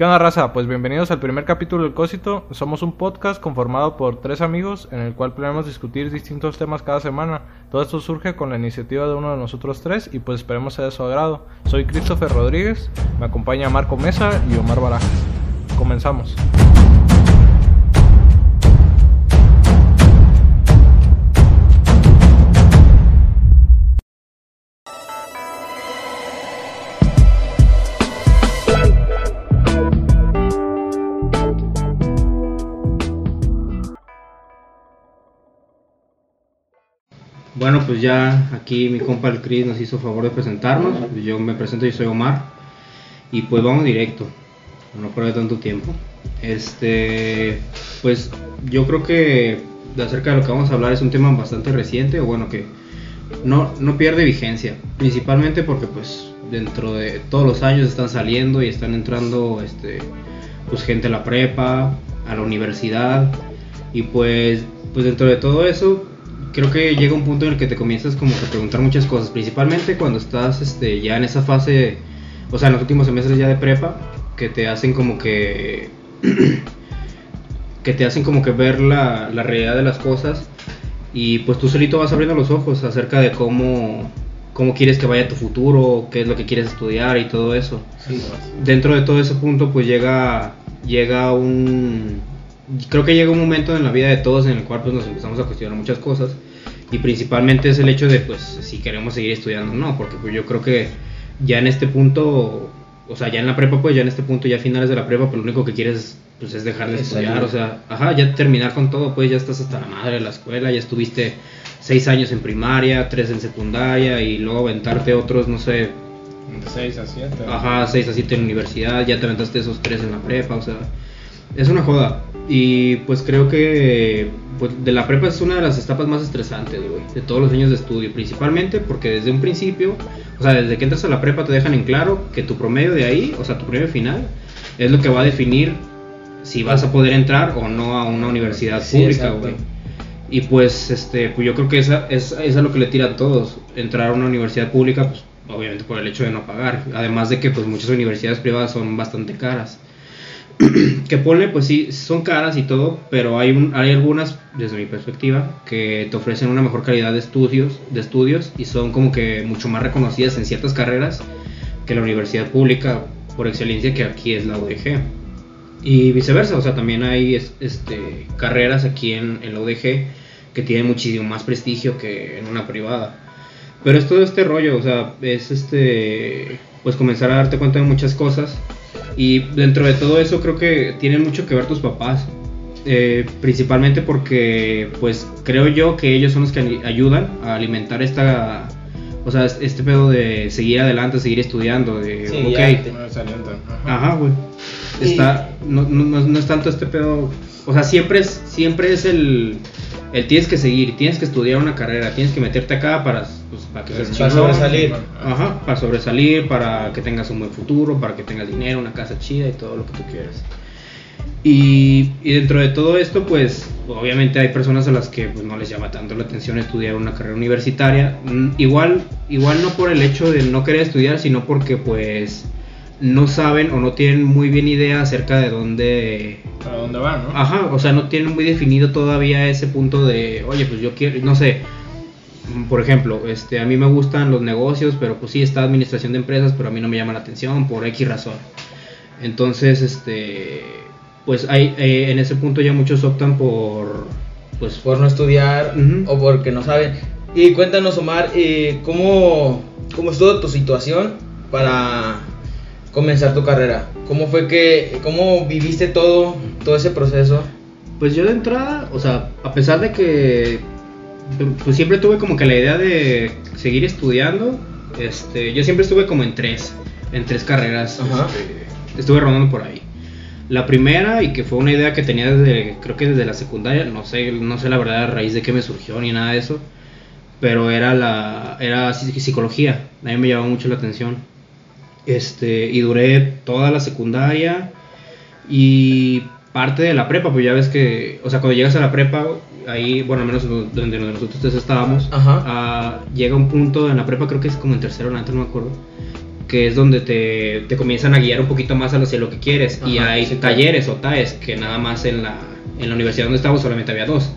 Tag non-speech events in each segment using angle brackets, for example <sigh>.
¿Qué onda, raza? Pues bienvenidos al primer capítulo del Cósito. Somos un podcast conformado por tres amigos en el cual planeamos discutir distintos temas cada semana. Todo esto surge con la iniciativa de uno de nosotros tres y pues esperemos sea de su agrado. Soy Christopher Rodríguez, me acompaña Marco Mesa y Omar Barajas. Comenzamos. Bueno, pues ya aquí mi compa el Chris nos hizo favor de presentarnos. Yo me presento, yo soy Omar. Y pues vamos directo, no perder tanto tiempo. Este, pues yo creo que de acerca de lo que vamos a hablar es un tema bastante reciente, o bueno, que no, no pierde vigencia. Principalmente porque pues dentro de todos los años están saliendo y están entrando este, pues gente a la prepa, a la universidad. Y pues, pues dentro de todo eso creo que llega un punto en el que te comienzas como que a preguntar muchas cosas, principalmente cuando estás este, ya en esa fase, o sea, en los últimos semestres ya de prepa, que te hacen como que... <clears throat> que te hacen como que ver la, la realidad de las cosas y pues tú solito vas abriendo los ojos acerca de cómo, cómo quieres que vaya tu futuro, qué es lo que quieres estudiar y todo eso. Dentro de todo ese punto pues llega, llega un, creo que llega un momento en la vida de todos en el cual pues, nos empezamos a cuestionar muchas cosas y principalmente es el hecho de pues si queremos seguir estudiando o no, porque pues yo creo que ya en este punto, o sea, ya en la prepa pues ya en este punto ya finales de la prepa pues lo único que quieres pues es dejar de estudiar, o sea, ajá, ya terminar con todo, pues ya estás hasta la madre de la escuela, ya estuviste seis años en primaria, tres en secundaria y luego aventarte otros, no sé, De 6 a 7. Ajá, 6 a 7 en la universidad, ya te aventaste esos 3 en la prepa, o sea, es una joda. Y pues creo que pues, de la prepa es una de las etapas más estresantes, güey, de todos los años de estudio, principalmente porque desde un principio, o sea, desde que entras a la prepa te dejan en claro que tu promedio de ahí, o sea, tu promedio final, es lo que va a definir si vas a poder entrar o no a una universidad Sí, pública, güey. Y pues, este, pues yo creo que esa es, esa es lo que le tira a todos, entrar a una universidad pública, pues obviamente por el hecho de no pagar. Además de que pues muchas universidades privadas son bastante caras. <clears throat> que ponle, pues sí, son caras y todo, pero hay, hay algunas, desde mi perspectiva, que te ofrecen una mejor calidad de estudios, de estudios y son como que mucho más reconocidas en ciertas carreras que la universidad pública por excelencia que aquí es la UDG. Y viceversa, o sea, también hay es- este, carreras aquí en, en la UDG que tienen muchísimo más prestigio que en una privada. Pero es todo este rollo, o sea, es este, pues comenzar a darte cuenta de muchas cosas. Y dentro de todo eso creo que tienen mucho que ver tus papás. Eh, principalmente porque, pues creo yo que ellos son los que ayudan a alimentar esta, o sea, este pedo de seguir adelante, seguir estudiando, de, Sí, ok, ya. Ajá. Güey. Está, no, no, no- no es tanto este pedo. O sea, siempre es, siempre es el, el tienes que seguir, tienes que estudiar una carrera, tienes que meterte acá para, pues, para que seas Para sobresalir. Ajá, para sobresalir, para que tengas un buen futuro, para que tengas dinero, una casa chida y todo lo que tú quieras. Y, y dentro de todo esto, pues obviamente hay personas a las que pues, no les llama tanto la atención estudiar una carrera universitaria. Mm, Igual, igual no por el hecho de no querer estudiar, sino porque pues no saben o no tienen muy bien idea acerca de dónde... ¿Para dónde van, no? Ajá, o sea, no tienen muy definido todavía ese punto de, oye, pues yo quiero, no sé, por ejemplo, este, a mí me gustan los negocios, pero pues sí está administración de empresas, pero a mí no me llama la atención por X razón. Entonces, este, pues hay, eh, en ese punto ya muchos optan por, pues, por no estudiar o porque no saben. Y cuéntanos, Omar, eh, ¿cómo, ¿cómo estuvo tu situación para comenzar tu carrera? ¿Cómo fue que, cómo viviste todo, todo ese proceso? Pues yo de entrada, o sea, a pesar de que pues siempre tuve como que la idea de seguir estudiando, este, yo siempre estuve como en tres, en tres carreras, este, estuve rondando por ahí. La primera y que fue una idea que tenía desde, creo que desde la secundaria, no sé, no sé la verdad a raíz de qué me surgió ni nada de eso, pero era la, era psi- psicología, a mí me llamó mucho la atención. Este, y duré toda la secundaria y parte de la prepa, pues ya ves que, o sea, cuando llegas a la prepa, ahí, bueno, al menos donde, donde nosotros tres estábamos, Ajá. ah, llega un punto en la prepa, creo que es como en tercero o alto, no me acuerdo, que es donde te, te comienzan a guiar un poquito más hacia lo que quieres. y hay sí, claro. talleres o TAES que nada más en la, en la universidad donde estaba solamente había dos.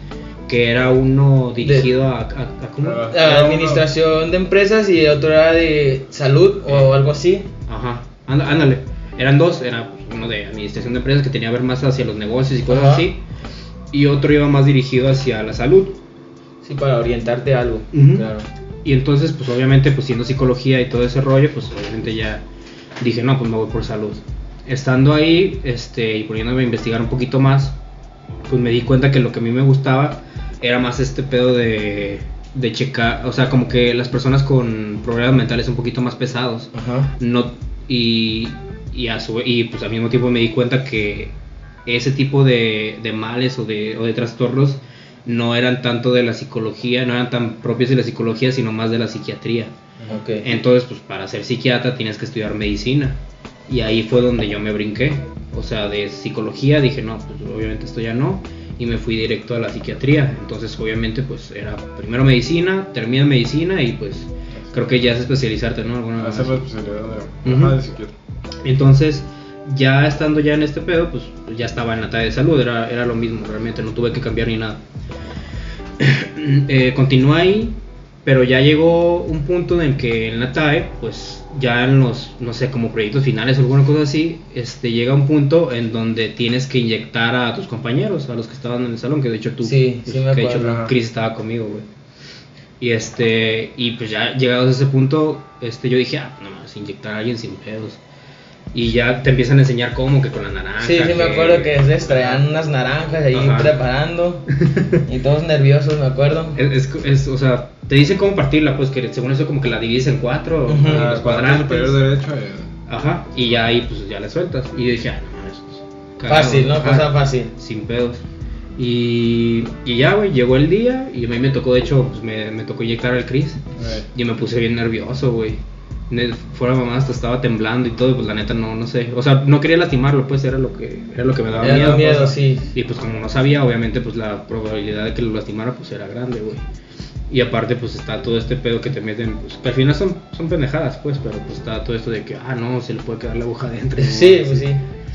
Que era uno dirigido a, a- a- ¿cómo? La administración de empresas y otro era de salud o algo así. Ajá, ándale. Eran dos, era uno de administración de empresas que tenía que ver más hacia los negocios y cosas Ajá. así. Y otro iba más dirigido hacia la salud. Sí, para orientarte a algo. Claro. Y entonces, pues obviamente, pues siendo psicología y todo ese rollo, pues obviamente ya dije, no, pues me voy por salud. Estando ahí, este, y poniéndome a investigar un poquito más, pues me di cuenta que lo que a mí me gustaba era más este pedo de, de checar, o sea, como que las personas con problemas mentales un poquito más pesados, Ajá. no, y, y, a su, y pues al mismo tiempo me di cuenta que ese tipo de, de males o de, o de trastornos no eran tanto de la psicología, no eran tan propios de la psicología, sino más de la psiquiatría. Ok. Entonces, pues para ser psiquiatra tienes que estudiar medicina. Y ahí fue donde yo me brinqué. O sea, de psicología dije, no, pues obviamente esto ya no. Y me fui directo a la psiquiatría. Entonces, obviamente, pues era primero medicina, termina medicina y pues creo que ya es especializarte, ¿no? Alguna. Hacer la especialidad de, Ujú. ajá, de psiquiatra. Entonces, ya estando ya en este pedo, pues ya estaba en la tarea de salud, era, era lo mismo, realmente no tuve que cambiar ni nada. <clears throat> eh, continué ahí, pero ya llegó un punto en el que en la TAE, pues ya en los, no sé, como proyectos finales o alguna cosa así, este, llega un punto en donde tienes que inyectar a tus compañeros, a los que estaban en el salón, que de hecho tú, Sí, pues, sí me que de hecho. Chris estaba conmigo, güey. Y este, y pues ya llegados a ese punto, este, yo dije, ah, no más, inyectar a alguien sin pedos. Y ya te empiezan a enseñar cómo, que con la naranja. Sí, sí me acuerdo que se traían unas naranjas ahí Ajá. preparando y todos nerviosos, me acuerdo. Es, es- es, o sea, te dicen cómo partirla, pues que según eso como que la divides en cuatro, Ujú. y Ah, los cuadrante cuadrantes. superior derecho. eh, Ajá, y ya ahí pues ya le sueltas. Y yo dije, ah, no mames, pues. Fácil, ¿no? Cosa fácil. Sin pedos. Y, y ya, güey, llegó el día y a mí me tocó, de hecho, pues me, me tocó inyectar al Chris. eh, Y me puse bien nervioso, güey. Fuera mamá hasta estaba temblando y todo, pues la neta no, no sé. O sea, no quería lastimarlo, pues era lo que, era lo que me daba Era miedo. miedo, pues. sí. Y pues como no sabía, obviamente pues la probabilidad de que lo lastimara pues era grande, güey. Y aparte pues está todo este pedo que te meten, pues que al final son, son pendejadas, pues, pero pues está todo esto de que, ah, no, se le puede quedar la aguja adentro. Sí, pues sí.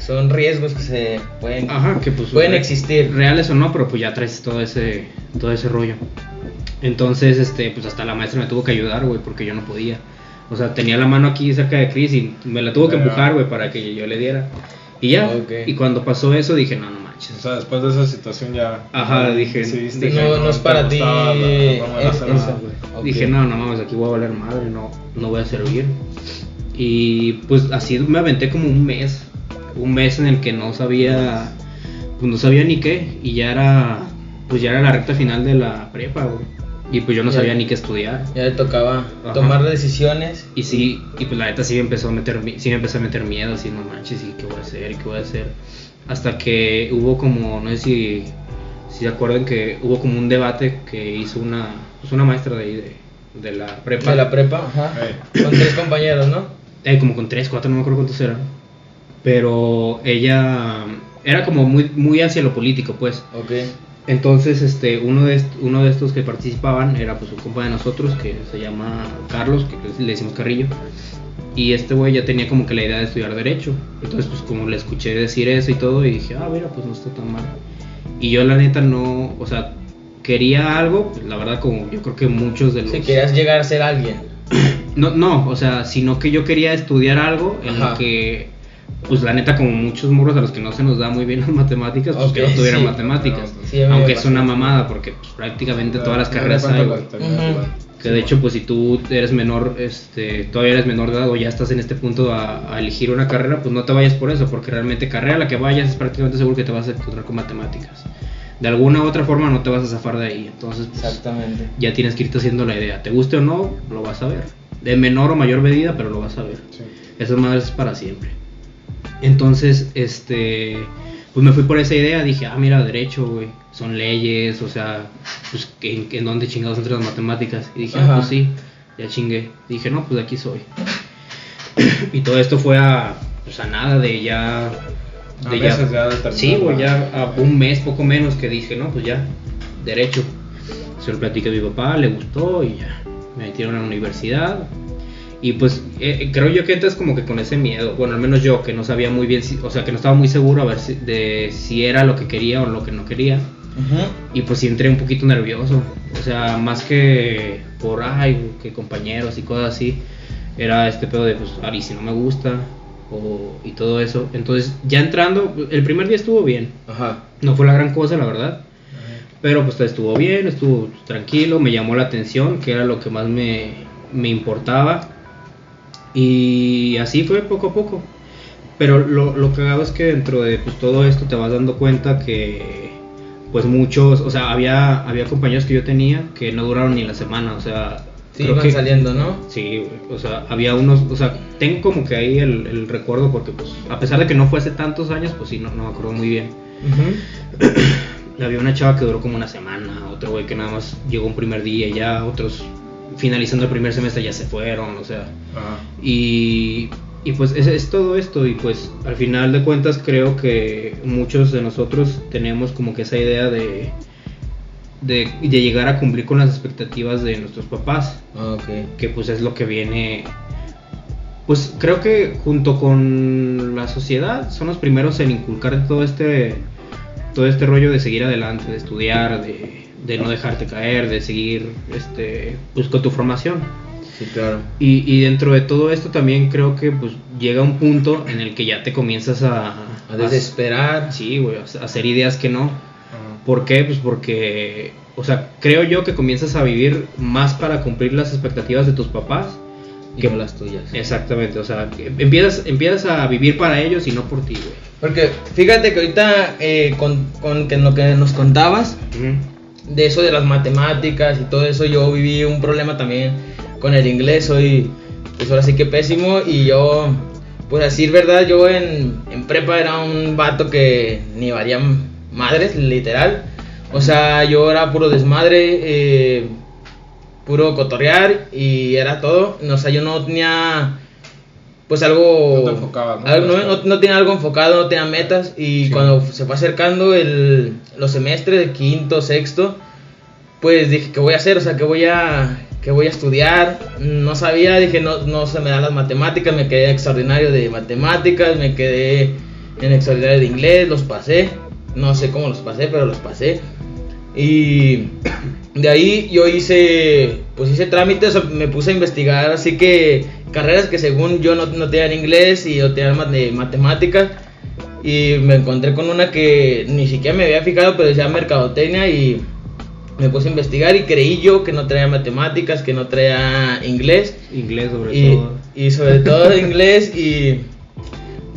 Son riesgos que se pueden, Ajá, que pues pueden existir. reales o no, pero pues ya traes todo ese todo ese rollo. Entonces, este, pues hasta la maestra me tuvo que ayudar, güey, porque yo no podía. O sea, tenía la mano aquí cerca de Chris y me la tuvo que Ah. empujar, güey, para que yo le diera. Y ya. Ok. Y cuando pasó eso dije, no, no manches. O sea, después de esa situación ya. Ajá, dije, dije, no, no es para ti. la es-. Dije, no, no mames, aquí voy a valer madre, no, no voy a servir. Y pues así me aventé como un mes, un mes en el que no sabía, pues no sabía ni qué, y ya era, pues ya era la recta final de la prepa, güey. Y pues yo no Ya. sabía ni qué estudiar. Ya le tocaba Ajá. tomar decisiones. Y sí, y pues la neta sí me empezó a meter, sí me empezó a meter miedo, así no manches, y qué voy a hacer, y qué voy a hacer. Hasta que hubo como, no sé si, si se acuerdan que hubo como un debate que hizo una, pues una maestra de ahí de, de la prepa. De la prepa, ajá. Ey. Con tres compañeros, ¿no? Eh, como con tres, cuatro, no me acuerdo cuántos eran. Pero ella era como muy, muy hacia lo político, pues. Ok. Entonces, este, uno de, est- uno de estos que participaban era pues un compa de nosotros que se llama Carlos, que le decimos Carrillo. Y este güey ya tenía como que la idea de estudiar Derecho. Entonces, pues como le escuché decir eso y todo, y dije, ah, mira, pues no está tan mal. Y yo la neta no, o sea, quería algo, pues, la verdad como yo creo que muchos de los... Si querías llegar a ser alguien. <clears throat> No, no, o sea, sino que yo quería estudiar algo en Ajá. lo que, pues la neta, como muchos morros a los que no se nos da muy bien las matemáticas, pues que no tuvieran sí. matemáticas. Sí, Aunque es una mamada, porque pues, prácticamente todas las carreras hay. Que de hecho, pues si tú eres menor, este, todavía eres menor de edad o ya estás en este punto a, a elegir una carrera, pues no te vayas por eso, porque realmente carrera a la que vayas es prácticamente seguro que te vas a encontrar con matemáticas. De alguna u otra forma no te vas a zafar de ahí, entonces pues, Exactamente. ya tienes que irte haciendo la idea. Te guste o no, lo vas a ver. De menor o mayor medida, pero lo vas a ver. Sí. Esa madre es para siempre. Entonces, este, pues me fui por esa idea. Dije, ah, mira, derecho, güey. Son leyes, o sea, pues, ¿en, en dónde chingados entran las matemáticas? Y dije, ah, pues sí, ya chingué. Dije, no, pues de aquí soy. <clears throat> y todo esto fue a, pues a nada de ya. A De meses ya de sí, güey, ya a un mes, poco menos, que dije, no, pues ya, derecho. Se lo platiqué a mi papá, le gustó y ya. Me metieron a la universidad. Y pues eh, creo yo que entras como que con ese miedo, bueno, al menos yo, que no sabía muy bien, si, o sea, que no estaba muy seguro a ver si, de si era lo que quería o lo que no quería. Ujú. Y pues sí entré un poquito nervioso, o sea, más que por, ay, que compañeros y cosas así, era este pedo de, pues, Ari, si no me gusta, o, y todo eso. Entonces, ya entrando, el primer día estuvo bien, Ajá. no fue la gran cosa, la verdad. Pero pues estuvo bien, estuvo tranquilo, me llamó la atención, que era lo que más me, me importaba. Y así fue poco a poco. Pero lo, lo cagado es que dentro de pues, todo esto te vas dando cuenta que pues muchos, o sea, había, había compañeros que yo tenía que no duraron ni la semana, o sea... Sí, creo iban que- saliendo, ¿no? Sí, o sea, había unos, o sea, tengo como que ahí el, el recuerdo porque pues a pesar de que no fue hace tantos años, pues sí, no, no me acuerdo muy bien. Ujú. <clears throat> Había una chava que duró como una semana, otro güey que nada más llegó un primer día y ya, otros finalizando el primer semestre ya se fueron, o sea, Ajá. y, y pues es, es todo esto y pues al final de cuentas creo que muchos de nosotros tenemos como que esa idea de, de, de llegar a cumplir con las expectativas de nuestros papás, Ah, que pues es lo que viene, pues creo que junto con la sociedad son los primeros en inculcar todo este, todo este rollo de seguir adelante, de estudiar, de, de no dejarte caer, de seguir este, pues con tu formación. Sí, claro. Y, y dentro de todo esto también creo que pues llega un punto en el que ya te comienzas a... A desesperar. Sí, güey, a hacer ideas que no. ¿Por qué? Pues porque, o sea, creo yo que comienzas a vivir más para cumplir las expectativas de tus papás. Y que no las tuyas. Exactamente, o sea, empiezas, empiezas a vivir para ellos y no por ti, güey. Porque fíjate que ahorita eh, con, con que lo que nos contabas. De eso de las matemáticas y todo eso, yo viví un problema también con el inglés, soy pues ahora sí que pésimo y yo, pues así verdad, yo en, en prepa era un vato que ni valía madres, literal. O sea, yo era puro desmadre, eh, puro cotorrear y era todo. O sea, yo no tenía pues algo... No te enfocabas, ¿no? algo- no, no- no tenía algo enfocado, no tenía metas y Sí. cuando se fue acercando el, los semestres de quinto, sexto, pues dije, ¿qué voy a hacer? O sea, ¿qué voy a, qué voy a estudiar? No sabía, dije, no, no se me dan las matemáticas, me quedé extraordinario de matemáticas, me quedé en extraordinario de inglés, los pasé, no sé cómo los pasé, pero los pasé. Y de ahí yo hice, pues hice trámites, me puse a investigar, así que carreras que según yo no, no tenían inglés y no tenían matemáticas. Y me encontré con una que ni siquiera me había fijado, pero decía mercadotecnia y me puse a investigar y creí yo que no traía matemáticas, que no traía inglés Inglés sobre y, todo. y sobre todo inglés y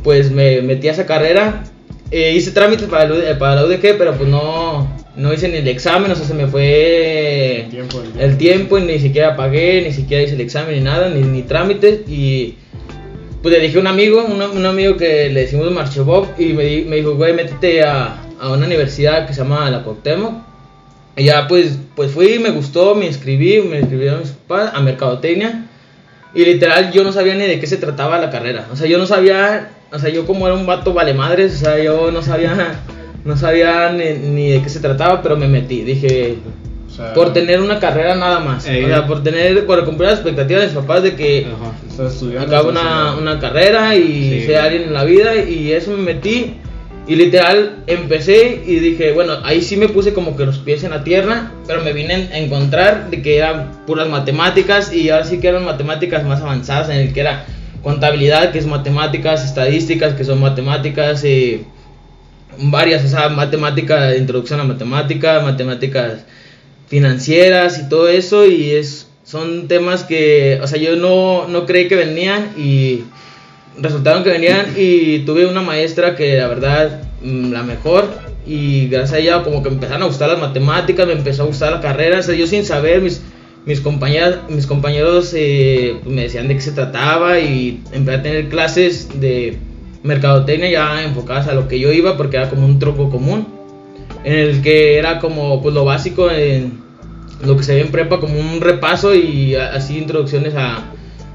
pues me metí a esa carrera Eh, hice trámites para, el eh, para la UDG pero pues no no hice ni el examen o sea se me fue El tiempo, el tiempo. el tiempo y ni siquiera pagué ni siquiera hice el examen ni nada ni, ni trámites y pues le dije a un amigo un, un amigo que le decimos Marcho Bob y me, me dijo güey métete a, a una universidad que se llama la Cuauhtémoc y ya pues, pues fui, me gustó, me inscribí, me inscribieron mis papás a Mercadotecnia. Y literal yo no sabía ni de qué se trataba la carrera. O sea, yo no sabía, o sea, yo como era un vato vale madres, o sea, yo no sabía, no sabía ni, ni de qué se trataba, pero me metí. Dije, O sea, por tener una carrera nada más. O sea, por tener, por cumplir las expectativas de mis papás de que estás una, una carrera y Sí. ser alguien en la vida y eso me metí y literal empecé y dije, bueno, ahí sí me puse como que los pies en la tierra, pero me vine a encontrar de que eran puras matemáticas y ahora sí que eran matemáticas más avanzadas en el que era contabilidad, que es matemáticas, estadísticas, que son matemáticas, eh, varias, o sea, matemática, introducción a matemática, matemáticas financieras y todo eso y es son temas que, o sea, yo no, no creí que venían y resultaron que venían y tuve una maestra que la verdad mm, la mejor y gracias a ella como que empezaron a gustar las matemáticas, me empezó a gustar la carrera, o sea, yo sin saber mis mis compañeras, mis compañeros eh, pues, me decían de qué se trataba y empecé a tener clases de mercadotecnia ya enfocadas a lo que yo iba porque era como un truco común en el que era como pues lo básico en lo que se ve en prepa como un repaso y así introducciones a,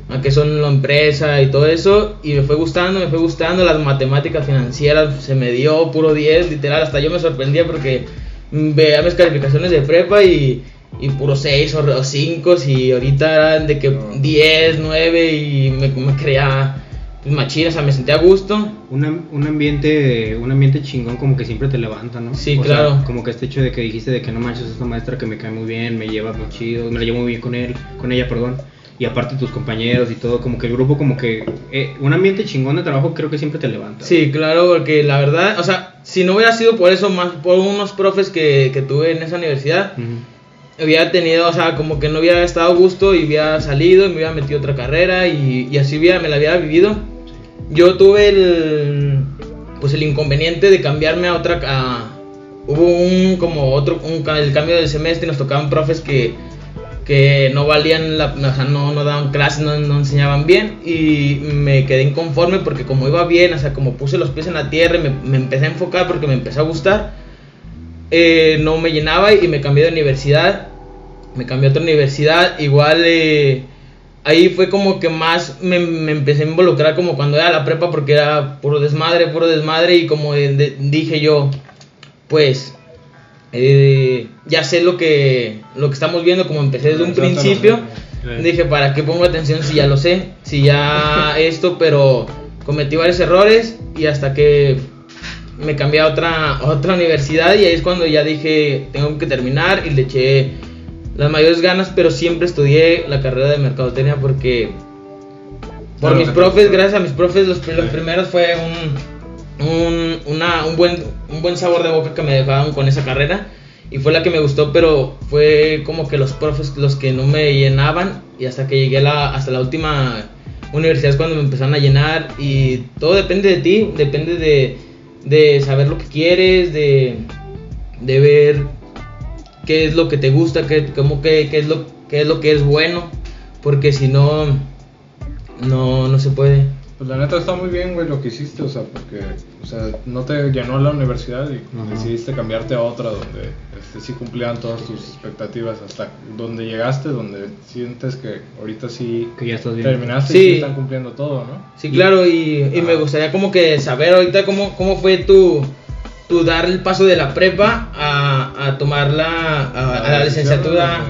a qué son la empresa y todo eso y me fue gustando, me fue gustando las matemáticas financieras, se me dio puro 10 literal, hasta yo me sorprendía porque veía mis calificaciones de prepa y, y puro 6 o 5 y ahorita eran de que No. 10, 9 y me, me creía pues, machina, o sea, me sentía a gusto. Un, am- un ambiente un ambiente chingón como que siempre te levanta, ¿no? Sí, O claro. Sea, como que este hecho de que dijiste de que no manches esta maestra que me cae muy bien, me lleva muy chido, me la llevo muy bien con él, con ella, perdón. Y aparte tus compañeros y todo, como que el grupo como que eh, un ambiente chingón de trabajo creo que siempre te levanta. Sí, claro, porque la verdad, o sea, si no hubiera sido por eso, más por unos profes que, que tuve en esa universidad, Ujú. hubiera tenido, o sea, como que no hubiera estado a gusto y hubiera salido y me hubiera metido a otra carrera y, y así hubiera, me la hubiera vivido. Yo tuve el, pues el inconveniente de cambiarme a otra, a- hubo un, como otro, un, el cambio del semestre nos tocaban profes que, que no valían, la, o sea, no, no daban clases, no, no enseñaban bien y me quedé inconforme porque como iba bien, o sea, como puse los pies en la tierra y me, me empecé a enfocar porque me empezó a gustar, eh, no me llenaba y me cambié de universidad. Me cambié a otra universidad. Igual eh, ahí fue como que más me, me empecé a involucrar como cuando era la prepa porque era puro desmadre, puro desmadre y como de- de- dije yo, pues eh, ya sé lo que, lo que estamos viendo como empecé desde un principio. Dije, ¿para qué pongo atención si ya lo sé? Si ya <laughs> esto, pero cometí varios errores y hasta que me cambié a otra, a otra universidad y ahí es cuando ya dije, tengo que terminar y le eché las mayores ganas, pero siempre estudié la carrera de mercadotecnia porque por Claro, mis profes, gracias a mis profes, los, los primeros fue un, un, una- un, buen, un buen sabor de boca que me dejaban con esa carrera y fue la que me gustó, pero fue como que los profes los que no me llenaban y hasta que llegué a la, hasta la última universidad es cuando me empezaron a llenar y todo depende de ti, depende de, de saber lo que quieres, de, de ver qué es lo que te gusta, qué, cómo que, qué es lo, qué es lo que es bueno, porque si no, no, no se puede. Pues la neta está muy bien, güey, lo que hiciste, o sea, porque, o sea, no te llenó la universidad y Ajá. decidiste cambiarte a otra donde este, sí cumplían todas tus expectativas hasta donde llegaste, donde sientes que ahorita sí Que ya estás bien. terminaste Sí. y sí están cumpliendo todo, ¿no? Sí, claro, y, y me gustaría como que saber ahorita cómo, cómo fue tu, tu dar el paso de la prepa a, a tomar la, a, a la licenciatura.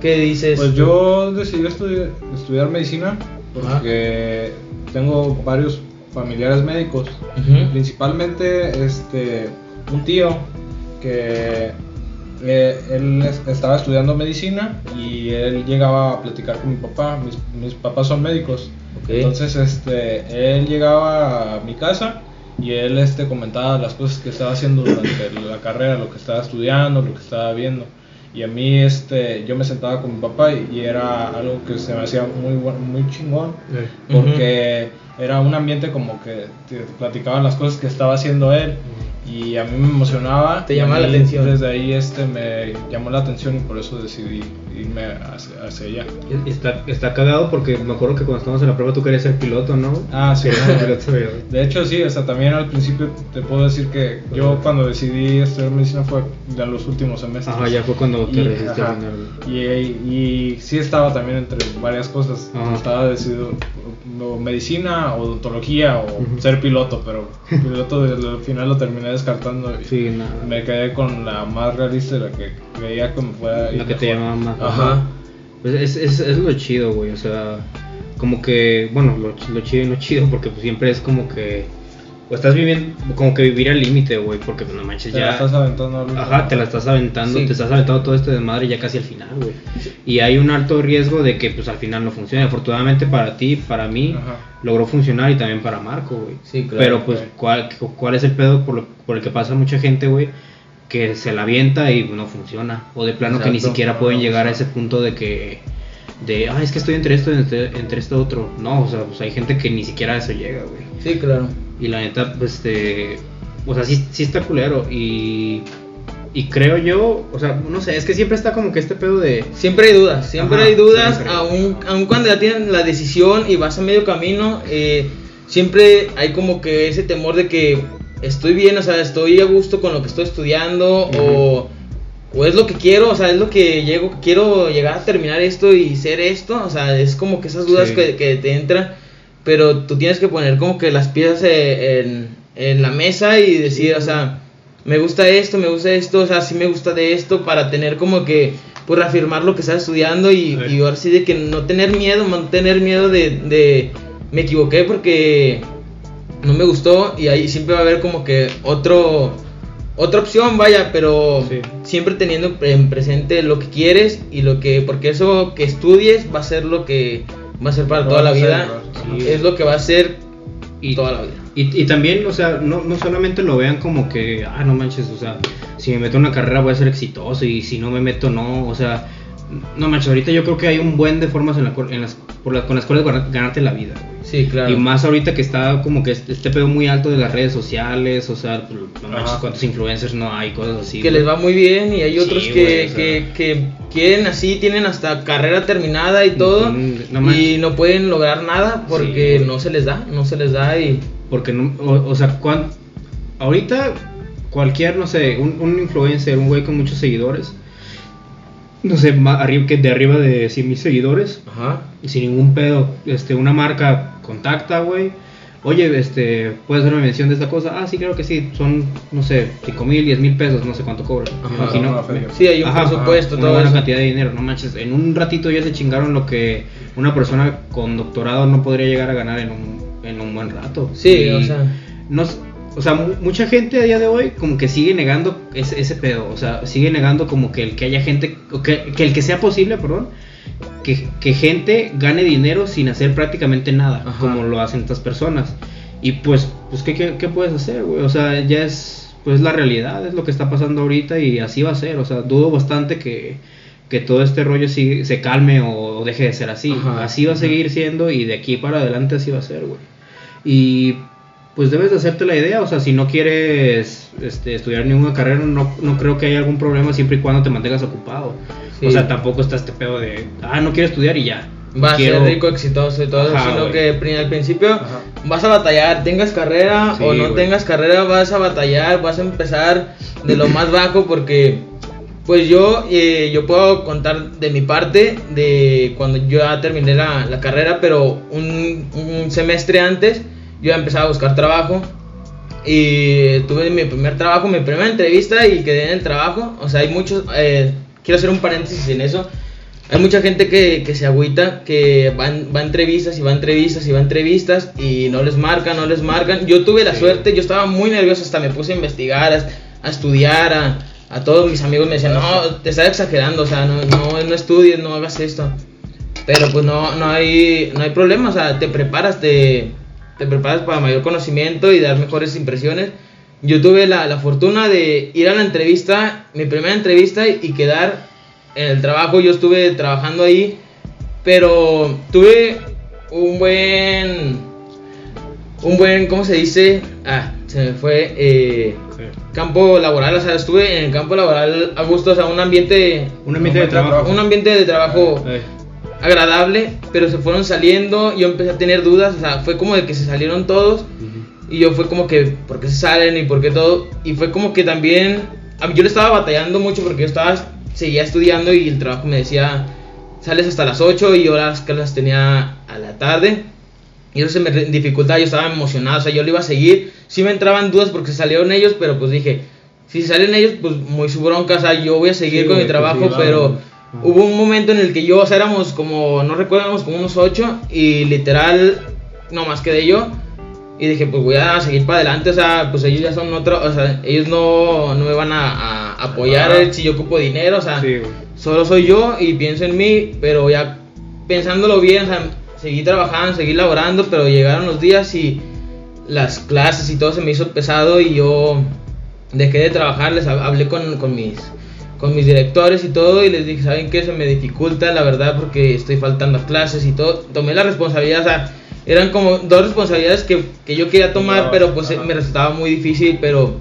¿Qué dices? Pues yo decidí estudiar, estudiar medicina porque tengo varios familiares médicos, principalmente este un tío que eh, él es- estaba estudiando medicina y él llegaba a platicar con mi papá, mis, mis papás son médicos, entonces este él llegaba a mi casa y él este comentaba las cosas que estaba haciendo durante la carrera, lo que estaba estudiando, lo que estaba viendo. Y a mí este yo me sentaba con mi papá y, era algo que se me hacía muy muy chingón porque era un ambiente como que te platicaba las cosas que estaba haciendo él y a mí me emocionaba Te y llamaba la atención. desde ahí este me llamó la atención y por eso decidí irme hacia, hacia allá Y- Está, está cagado porque me acuerdo que cuando estábamos en la prueba tú querías ser piloto, ¿no? Ah, sí, no, de- <laughs> de hecho sí o sea también al principio te puedo decir que yo cuando decidí estudiar medicina fue de los últimos semestres Ajá, ya fue cuando te y, ajá, final. y, y sí estaba también entre varias cosas. Ajá. Estaba decidido o medicina, odontología o Ujú. ser piloto, pero piloto al final lo terminé descartando y Sí, nada. me quedé con la más realista, la que creía que me fuera La que te llamaba más. Ajá. Pues es, es, es lo chido, güey. O sea, como que, bueno, lo, lo chido y no chido, porque pues siempre es como que. O estás viviendo, como que vivir al límite, güey, porque pues no manches, Te ya. la estás aventando último. Ajá, te la estás aventando, Sí. te estás aventando todo este desmadre ya casi al final, güey. Y hay un alto riesgo de que pues al final no funcione. Afortunadamente para ti, para mí, Ajá. logró funcionar y también para Marco, güey. Sí, claro. Pero pues. ¿cuál, ¿cuál es el pedo por, lo- por el que pasa mucha gente, güey? Que se la avienta y no funciona. O de plano que ni siquiera No, pueden no llegar a ese punto de que... De, ah, es que estoy entre esto y entre, entre esto otro. No, o sea, pues hay gente que ni siquiera a eso llega, güey. Sí, claro. Y la neta, pues, este. O sea, sí, sí está culero. Y. Y creo yo, o sea, no sé, es que siempre está como que este pedo de. Siempre hay dudas, siempre Ajá, hay dudas, siempre. aun, aun cuando ya tienen la decisión y vas a medio camino, eh, siempre hay como que ese temor de que estoy bien, o sea, estoy a gusto con lo que estoy estudiando o, o es lo que quiero, o sea, es lo que llego, quiero llegar a terminar esto y ser esto, o sea, es como que esas dudas Sí. que, que te entran, pero tú tienes que poner como que las piezas eh, en, en la mesa y decir, o sea, me gusta esto, me gusta esto, o sea, sí me gusta de esto para tener como que, pues reafirmar lo que estás estudiando y, Sí. y ahora sí de que no tener miedo, no tener miedo de, de, me equivoqué porque no me gustó y ahí siempre va a haber como que otro, otra opción, vaya, pero Sí. siempre teniendo en presente lo que quieres y lo que, porque eso que estudies va a ser lo que va a ser para toda la vida, es lo que va a ser Y, toda la vida. y, y también, o sea, no, no solamente lo vean como que, ah, no manches, o sea, si me meto en una carrera voy a ser exitoso y si no me meto, no, o sea, no manches, ahorita yo creo que hay un buen de formas en la, cual- en las, por la- con las cuales ganar- ganarte la vida. güey. Sí, claro. Y más ahorita que está como que este, este pedo muy alto de las redes sociales, o sea, pues, no manches, cuántos influencers no hay, cosas así. que güey. les va muy bien y hay otros Sí, que, güey, o sea. que, que quieren así, tienen hasta carrera terminada y todo no manches. y no pueden lograr nada porque Sí, no se les da, no se les da y Porque, no, o, o sea, cuan- ahorita cualquier, no sé, un, un influencer, un güey con muchos seguidores, no sé, ma- arriba, que de arriba de 100 mil seguidores, ajá. y sin ningún pedo, este, una marca contacta, güey. Oye, este, ¿puedes hacer una mención de esta cosa? Ah, sí, creo que sí. Son, no sé, 5 mil, 10 mil pesos, no sé cuánto cobran. me Ajá, imagino. feria. Sí, hay un Ajá, presupuesto, una todo buena eso. cantidad de dinero, no manches. En un ratito ya se chingaron lo que una persona con doctorado no podría llegar a ganar en un, en un buen rato. Sí, Y o sea. no o sea, mu- mucha gente a día de hoy como que sigue negando ese, ese pedo. O sea, sigue negando como que el que haya gente, que, que el que sea posible, perdón, que, que gente gane dinero sin hacer prácticamente nada, Ajá. como lo hacen estas personas. Y pues, pues ¿qué, qué, qué puedes hacer, güey? O sea, ya es pues la realidad, es lo que está pasando ahorita y así va a ser. O sea, dudo bastante que, que todo este rollo sigue- se calme o, o deje de ser así. Ajá. Así va a seguir siendo y de aquí para adelante así va a ser, güey. Y pues debes de hacerte la idea, o sea, si no quieres este, estudiar ninguna carrera, no, no creo que haya algún problema siempre y cuando te mantengas ocupado. Sí. O sea, tampoco está este pedo de, ah, no quiero estudiar y ya. Va a Quiero- ser rico, exitoso y todo, Ajá, sino güey. que al principio Ajá. vas a batallar, tengas carrera Sí, o no güey. tengas carrera, vas a batallar, vas a empezar de lo más bajo porque pues yo eh, yo puedo contar de mi parte de cuando yo ya terminé la, la carrera, pero un, un semestre antes yo ya empezaba a buscar trabajo y tuve mi primer trabajo, mi primera entrevista y quedé en el trabajo. O sea, hay muchos, eh, quiero hacer un paréntesis en eso. Hay mucha gente que, que se agüita, que va, en- va a entrevistas y va a entrevistas y va a entrevistas y no les marcan, no les marcan. Yo tuve la Sí. suerte, yo estaba muy nervioso, hasta me puse a investigar, a, a estudiar, a, a todos mis amigos me decían, no, te estás exagerando, o sea, no, no, no estudies, no hagas esto. Pero pues no, no, hay, no hay problema, o sea, te preparas, te, te preparas para mayor conocimiento y dar mejores impresiones. Yo tuve la, la fortuna de ir a la entrevista, mi primera entrevista y quedar en el trabajo. Yo estuve trabajando ahí, pero tuve un buen, un buen, ¿cómo se dice? Ah, se me fue. Eh, campo laboral, o sea, estuve en el campo laboral a gusto, o sea, un ambiente, Un ambiente de trabajo. un ambiente de trabajo agradable, pero se fueron saliendo, yo empecé a tener dudas, o sea, fue como de que se salieron todos y yo fue como que, ¿por qué se salen y por qué todo? Y fue como que también, a mí- yo le estaba batallando mucho porque yo estaba, seguía estudiando y el trabajo me decía, sales hasta las 8 y yo las clases tenía a la tarde. Y eso se me dificultaba, yo estaba emocionado, o sea, yo lo iba a seguir. Sí me entraban dudas porque salieron ellos, pero pues dije, si salen ellos, pues muy su bronca, o sea, yo voy a seguir Sí, con mi pues, trabajo, pero. Hubo un momento en el que yo, o sea, éramos como, no recuerdo, éramos como unos 8 y literal, no más quedé yo. Y dije, pues voy a seguir para adelante, o sea, pues ellos ya son otro, o sea, ellos no, no me van a, a apoyar Ajá. si yo ocupo dinero, o sea, Sí, solo soy yo y pienso en mí, pero ya pensándolo bien, o sea, seguí trabajando, seguí laborando, pero llegaron los días y las clases y todo se me hizo pesado y yo dejé de trabajar, les hab- hablé con, con mis con mis directores y todo y les dije, ¿saben qué? Se me dificulta la verdad porque estoy faltando a clases y todo. Tomé la responsabilidad, o sea, eran como dos responsabilidades que, que yo quería tomar, No, pero pues me resultaba muy difícil, pero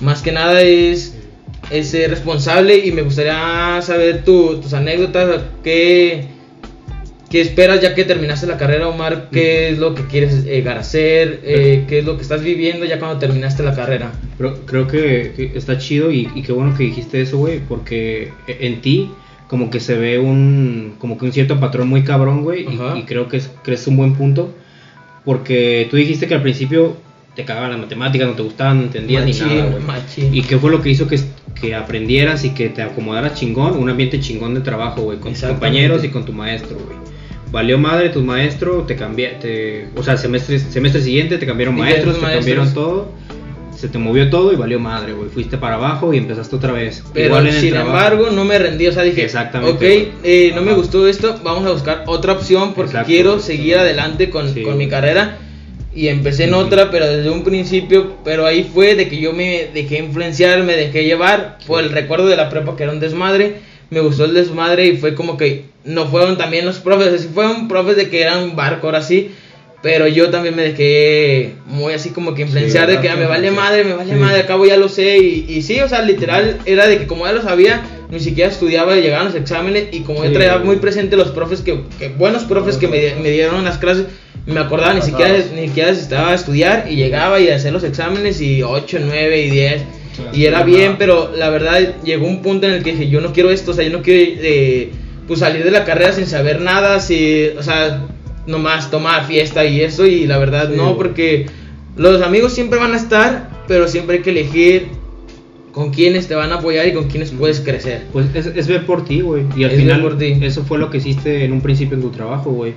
más que nada es, es ser responsable y me gustaría saber tu- tus anécdotas, qué, qué esperas ya que terminaste la carrera, Omar, qué es lo que quieres llegar a hacer, eh, qué es lo que estás viviendo ya cuando terminaste la carrera. Pero creo que, que está chido y, y qué bueno que dijiste eso, güey, porque en ti como que se ve un como que un cierto patrón muy cabrón, güey, y, y creo que es, que es un buen punto, porque tú dijiste que al principio te cagaban las matemáticas, no te gustaban, no entendías ni Machín, nada, güey. ¿Y qué fue lo que hizo que, que aprendieras y que te acomodaras chingón? Un ambiente chingón de trabajo, güey, con tus compañeros y con tu maestro, güey. Valió madre tu maestro, te cambié, te, o sea, semestre, semestre siguiente te cambiaron maestros, te maestros. cambiaron todo, se te movió todo y valió madre, güey. Fuiste para abajo y empezaste otra vez. Pero Igual en el sin trabajo. embargo, no me rendí. O sea, dije, Exactamente, ok, eh, no me gustó esto, vamos a buscar otra opción porque Exacto. quiero seguir adelante con, Sí, con mi carrera. Y empecé en otra, pero desde un principio, pero ahí fue de que yo me dejé influenciar, me dejé llevar por el recuerdo de la prepa que era un desmadre. Me gustó el desmadre y fue como que no fueron también los profes, así fueron profes de que eran barco ahora sí. Pero yo también me dejé muy así como que influenciar de que ah, me vale madre, me vale Sí. madre, acabo ya lo sé. Y, y sí, o sea, literal era de que como ya lo sabía, ni siquiera estudiaba y llegaban los exámenes. Y como yo Sí, traía güey. muy presente los profes, que, que buenos profes que me, me dieron las clases, me acordaba ni siquiera, ni siquiera necesitaba estudiar. Y llegaba y hacer los exámenes y 8, 9 y 10. Y era bien, pero la verdad llegó un punto en el que dije, yo no quiero esto, o sea, yo no quiero eh, pues salir de la carrera sin saber nada, si, o sea, nomás tomar fiesta y eso, y la verdad Sí, no, porque los amigos siempre van a estar, pero siempre hay que elegir con quiénes te van a apoyar y con quiénes puedes crecer. Pues es, es ver por ti, güey. Y al Es final por ti. eso fue lo que hiciste en un principio en tu trabajo, güey.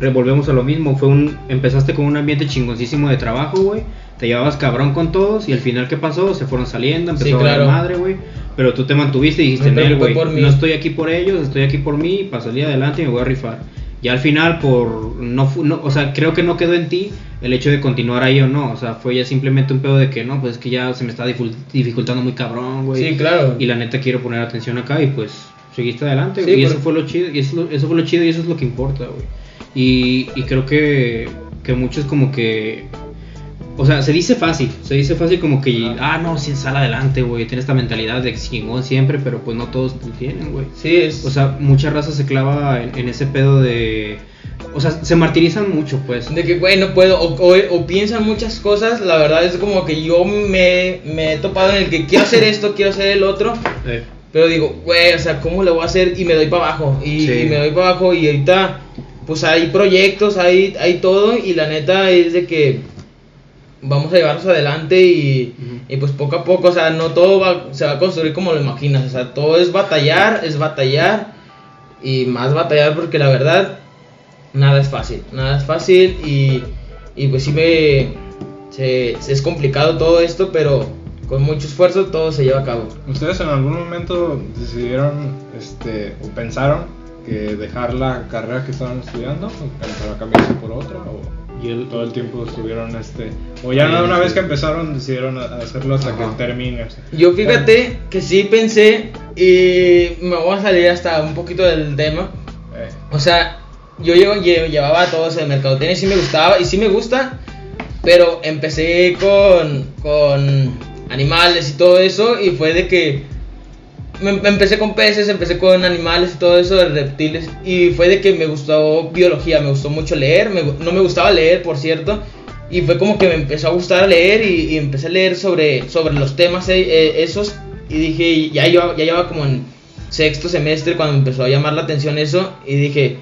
Revolvemos a lo mismo, fue un empezaste con un ambiente chingoncísimo de trabajo, güey. Te llevabas cabrón con todos y al final qué pasó? Se fueron saliendo, empezó Sí, a valer claro. madre, güey. Pero tú te mantuviste y dijiste, Me "Nel, preocupé güey, por mí". no estoy aquí por ellos, estoy aquí por mí, para salir adelante y me voy a rifar. Y al final por no, no o sea, creo que no quedó en ti el hecho de continuar ahí o no, o sea, fue ya simplemente un pedo de que no, pues es que ya se me está dificultando muy cabrón, güey. Sí, claro. Y la neta quiero poner atención acá y pues seguiste adelante. Sí, güey, y eso fue lo chido, y eso, eso fue lo chido y eso es lo que importa, güey. Y, y creo que, que muchos como que... O sea, se dice fácil, se dice fácil como que, ah, no, sin sal adelante, güey, tiene esta mentalidad de chingón siempre, pero pues no todos lo tienen, güey. Sí, es... O sea, mucha raza se clava en, en ese pedo de... O sea, se martirizan mucho, pues. De que, güey, no puedo, o, o- o piensan muchas cosas, la verdad es como que yo me, me he topado en el que quiero hacer esto, quiero hacer el otro, Eh, pero digo, güey, o sea, ¿cómo le voy a hacer? Y me doy para abajo, y, Sí. y me doy para abajo, y ahorita, pues hay proyectos, hay, hay todo, y la neta es de que vamos a llevarnos adelante y, y pues poco a poco, o sea, no todo va, se va a construir como lo imaginas, o sea, todo es batallar, es batallar, y más batallar porque la verdad, nada es fácil, nada es fácil, y, y pues sí me, se- es complicado todo esto, pero con mucho esfuerzo todo se lleva a cabo. ¿Ustedes en algún momento decidieron este, o pensaron que dejar la carrera que estaban estudiando para cambiarse por otra? ¿O y el- todo el tiempo estuvieron este o ya no, una vez que empezaron decidieron a- hacerlo hasta Ajá. que termine? Yo fíjate que sí pensé, y me voy a salir hasta un poquito del tema, Eh, O sea, yo llevaba todo ese mercadotecnia y sí me gustaba y sí me gusta, pero empecé con, con animales y todo eso y fue de que me, me empecé con peces, empecé con animales y todo eso, de reptiles y fue de que me gustó biología, me gustó mucho leer, me no me gustaba leer por cierto y fue como que me empezó a gustar leer y, y empecé a leer sobre, sobre los temas eh, eh, esos y dije, ya llevaba, ya llevaba como en sexto semestre cuando me empezó a llamar la atención eso y dije,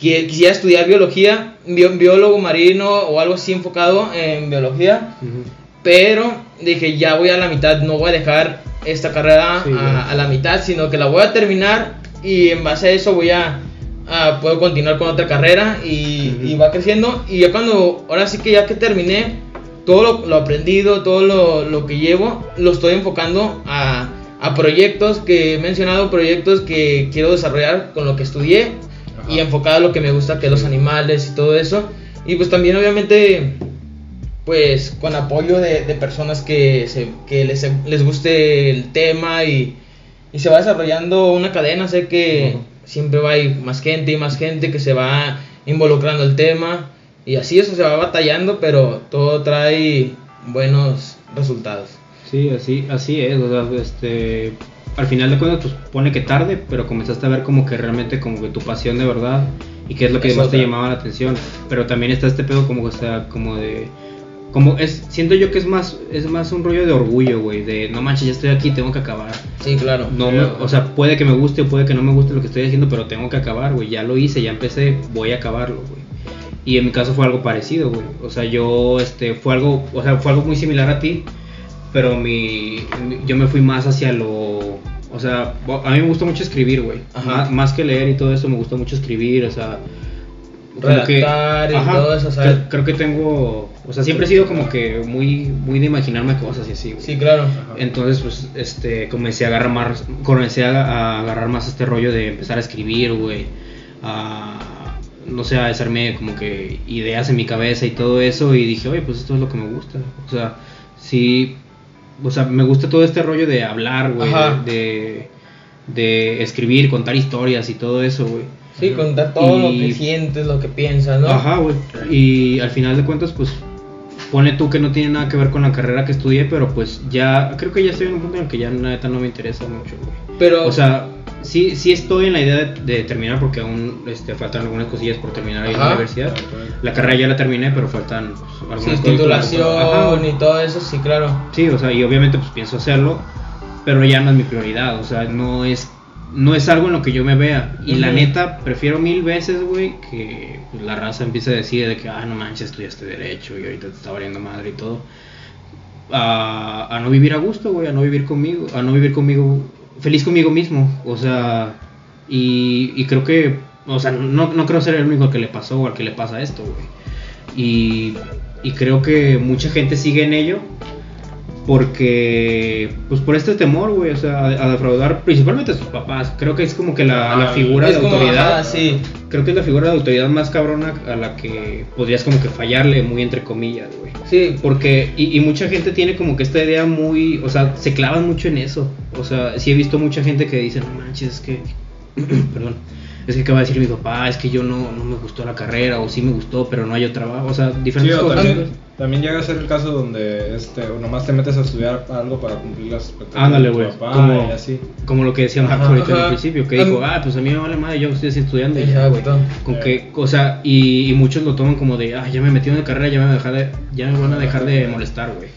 "Qui- quisiera estudiar biología, bio- biólogo marino o algo así enfocado en biología, Ujú. pero dije, ya voy a la mitad, no voy a dejar esta carrera Sí, a, la mitad, sino que la voy a terminar y en base a eso voy a, a- puedo continuar con otra carrera y, va creciendo. Y ya cuando, ahora sí que ya que terminé, todo lo, lo aprendido, todo lo, lo que llevo, lo estoy enfocando a, a proyectos que he mencionado, proyectos que quiero desarrollar con lo que estudié Ajá. y enfocado a lo que me gusta, que es los animales y todo eso. Y pues también obviamente pues con apoyo de, de personas que, se- que les, les guste el tema y, y se va desarrollando una cadena, sé que siempre va a ir más gente y más gente que se va involucrando el tema y así eso se va batallando, pero todo trae buenos resultados. Sí, así, así es, o sea, este, al final de cuentas, pues pone que tarde, pero comenzaste a ver como que realmente como que tu pasión de verdad y qué es lo que Es más te llamaba la atención, pero también está este pedo como que está como de, como es, siento yo que es más, es más un rollo de orgullo, güey, de no manches, ya estoy aquí, tengo que acabar. Sí, claro. No me- o sea, puede que me guste o puede que no me guste lo que estoy haciendo, pero tengo que acabar, güey. Ya lo hice, ya empecé, voy a acabarlo, güey. Y en mi caso fue algo parecido, güey. O sea, yo, este, fue algo, o sea, fue algo muy similar a ti, pero mi, mi- yo me fui más hacia lo, o sea, a mí me gusta mucho escribir, güey. Más, más que leer y todo eso, me gusta mucho escribir, o sea, que- Redactar y todo eso, ¿sabes? Creo, creo que tengo, o sea, siempre he sido como que muy, muy de imaginarme cosas y así, güey. Sí, claro. Entonces, pues, este, comencé a agarrar más, comencé a, agarrar más este rollo de empezar a escribir, güey, a, no sé, a hacerme como que ideas en mi cabeza y todo eso, y dije, oye, pues esto es lo que me gusta, o sea, sí, o sea, me gusta todo este rollo de hablar, güey, Ajá. de, de escribir, contar historias y todo eso, güey. Sí, contar todo lo que sientes, lo que piensas, ¿no? Ajá, güey. Y al final de cuentas, pues, pone tú que no tiene nada que ver con la carrera que estudié, pero pues ya, creo que ya estoy en un punto en el que ya neta no me interesa mucho, güey. Pero, O sea, sí, sí estoy en la idea de, de terminar porque aún este, faltan algunas cosillas por terminar ahí en la universidad. La carrera ya la terminé, pero faltan pues, algunas sí, titulación Ajá, y todo eso, sí, claro. Sí, o sea, y obviamente pues pienso hacerlo, pero ya no es mi prioridad, o sea, no es no es algo en lo que yo me vea y la neta prefiero mil veces, güey, que pues, la raza empiece a decir de que ah, no manches, estudiaste derecho y ahorita te está valiendo madre y todo. A, a no vivir a gusto, güey, a no vivir conmigo, a no vivir conmigo feliz conmigo mismo, o sea, y, y creo que o sea, no, no creo ser el único que le pasó o al que le pasa esto, güey. Y, y creo que mucha gente sigue en ello porque, pues por este temor, güey, o sea, a, defraudar principalmente a sus papás. Creo que es como que la, la Ah, figura de autoridad. ajá, sí. Creo que es la figura de autoridad más cabrona a la que podrías como que fallarle, muy entre comillas, güey. Sí, Porque, y, y mucha gente tiene como que esta idea muy, o sea, se clavan mucho en eso. O sea, sí he visto mucha gente que dice, no manches, es que, <clears throat> perdón, es que acaba de decir mi papá, es que yo no, no me gustó la carrera, o sí me gustó, pero no hay trabajo, o sea, Sí, diferentes o cosas. también, también llega a ser el caso donde este, o nomás te metes a estudiar algo para cumplir las expectativas Ándale, de tu güey. papá Como, y así. como lo que decía Marco Ajá, ahorita en el principio, que dijo, ah, pues a mí me vale madre, yo estoy así estudiando. y ya, güey. Con que, o sea, y, y muchos lo toman como de, ah, ya me metí en la carrera, ya me, van a dejar de, ya me van a dejar de molestar, güey.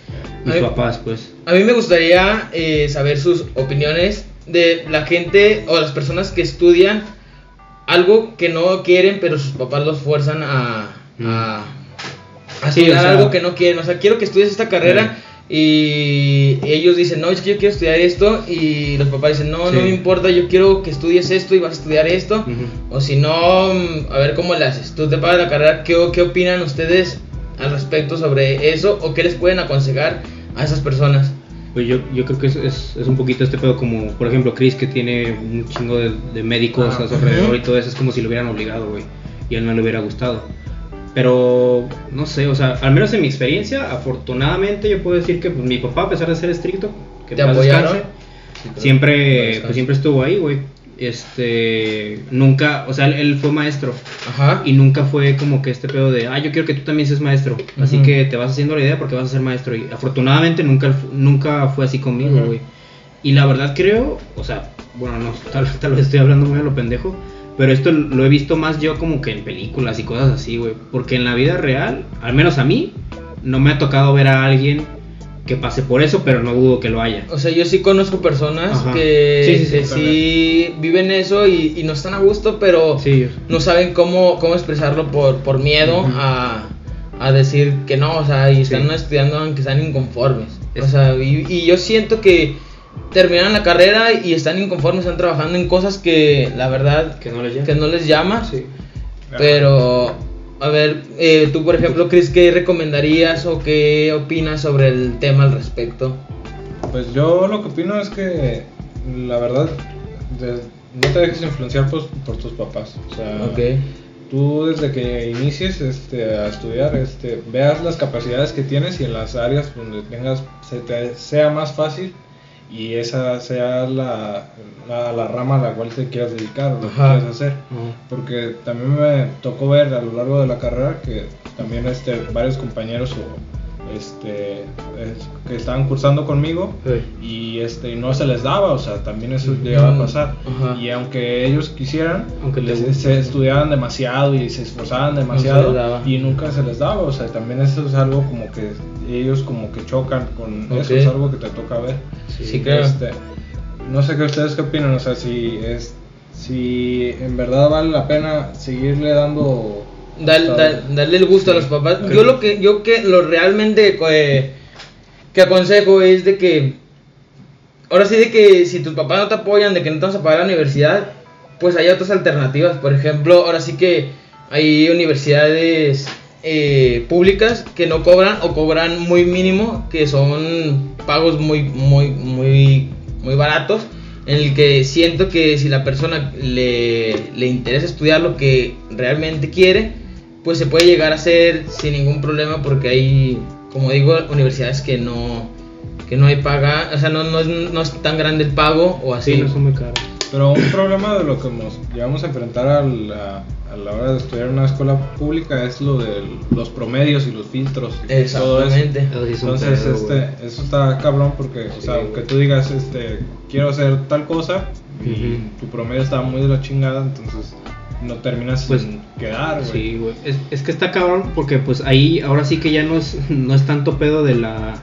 Mis papás, pues. A mí me gustaría eh, saber sus opiniones de la gente o las personas que estudian algo que no quieren, pero sus papás los fuerzan a, a, a Sí, estudiar o sea- algo que no quieren. O sea, quiero que estudies esta carrera. Y ellos dicen, no, es que yo quiero estudiar esto. Y los papás dicen, no, Sí. no me importa, yo quiero que estudies esto y vas a estudiar esto. O si no, mm, a ver cómo le haces. Tú te pagas la carrera, ¿qué, qué opinan ustedes al respecto sobre eso? ¿O qué les pueden aconsejar a esas personas? Pues yo, yo creo que es, es, es un poquito este pedo como, por ejemplo, Chris que tiene un chingo de, de médicos Ah, a su alrededor y todo eso, es como si lo hubieran obligado, güey, y a él no le hubiera gustado. Pero, no sé, o sea, al menos en mi experiencia, afortunadamente yo puedo decir que pues, mi papá, a pesar de ser estricto, que ¿Te apoyaron? descanse, siempre, pues, siempre estuvo ahí, güey. Este, nunca, o sea, él, fue maestro. Ajá. Y nunca fue como que este pedo de, ah, yo quiero que tú también seas maestro. Así que te vas haciendo la idea porque vas a ser maestro. Y afortunadamente nunca, nunca fue así conmigo, güey. Y la verdad creo, o sea, bueno, no, tal, tal vez estoy hablando muy a lo pendejo. Pero esto lo he visto más yo como que en películas y cosas así, güey. Porque en la vida real, al menos a mí, no me ha tocado ver a alguien que pase por eso, pero no dudo que lo haya. O sea, yo sí conozco personas Ajá. que Sí, sí, sí, que sí viven eso y, y no están a gusto, pero no saben cómo, cómo expresarlo por, por miedo a, a decir que no, o sea, y están estudiando aunque están inconformes. O sea, y, y yo siento que terminan la carrera y están inconformes, están trabajando en cosas que la verdad que no le llama. que no les llama. Pero, a ver, eh, tú por ejemplo, Chris, ¿qué recomendarías o qué opinas sobre el tema al respecto? Pues yo lo que opino es que la verdad de- no te dejes influenciar por tus papás. O sea, Ok. tú desde que inicies este, a estudiar, este, veas las capacidades que tienes y en las áreas donde tengas se te sea más fácil y esa sea la, la, la rama a la cual te quieras dedicar o lo que quieras hacer. Ajá. Porque también me tocó ver a lo largo de la carrera que también este, varios compañeros o, este, es- que estaban cursando conmigo y este no se les daba, o sea, también eso llegaba a pasar. Ajá. Y aunque ellos quisieran, Aunque les les- guste. se estudiaban demasiado y se esforzaban demasiado y nunca se les daba, o sea, también eso es algo como que ellos como que chocan con eso, es algo que te toca ver. Sí, claro. Este, no sé qué ustedes qué opinan, o sea, si es si en verdad vale la pena seguirle dando Dal- dal- darle el gusto a los papás. Yo lo que yo que lo realmente eh, que aconsejo es de que ahora sí de que si tus papás no te apoyan, de que no te vas a pagar la universidad, pues hay otras alternativas. Por ejemplo, ahora sí que hay universidades eh, públicas que no cobran o cobran muy mínimo, que son pagos muy muy muy muy baratos. En el que siento que si la persona le, le interesa estudiar lo que realmente quiere, pues se puede llegar a hacer sin ningún problema porque hay, como digo, universidades que no que no hay paga, o sea, no, no, es, no es tan grande el pago o así. Sí, no son muy caros. Pero un problema de lo que nos llegamos a enfrentar a la, a la hora de estudiar en una escuela pública es lo de los promedios y los filtros y todo eso. Exactamente. Eso Entonces, pedo, este, eso está cabrón porque, o sea, aunque tú digas, este, quiero hacer tal cosa y tu promedio está muy de la chingada, entonces no terminas Pues, sin quedar, güey. Sí, güey. Es, es que está cabrón porque pues ahí ahora sí que ya no es, no es tanto pedo de la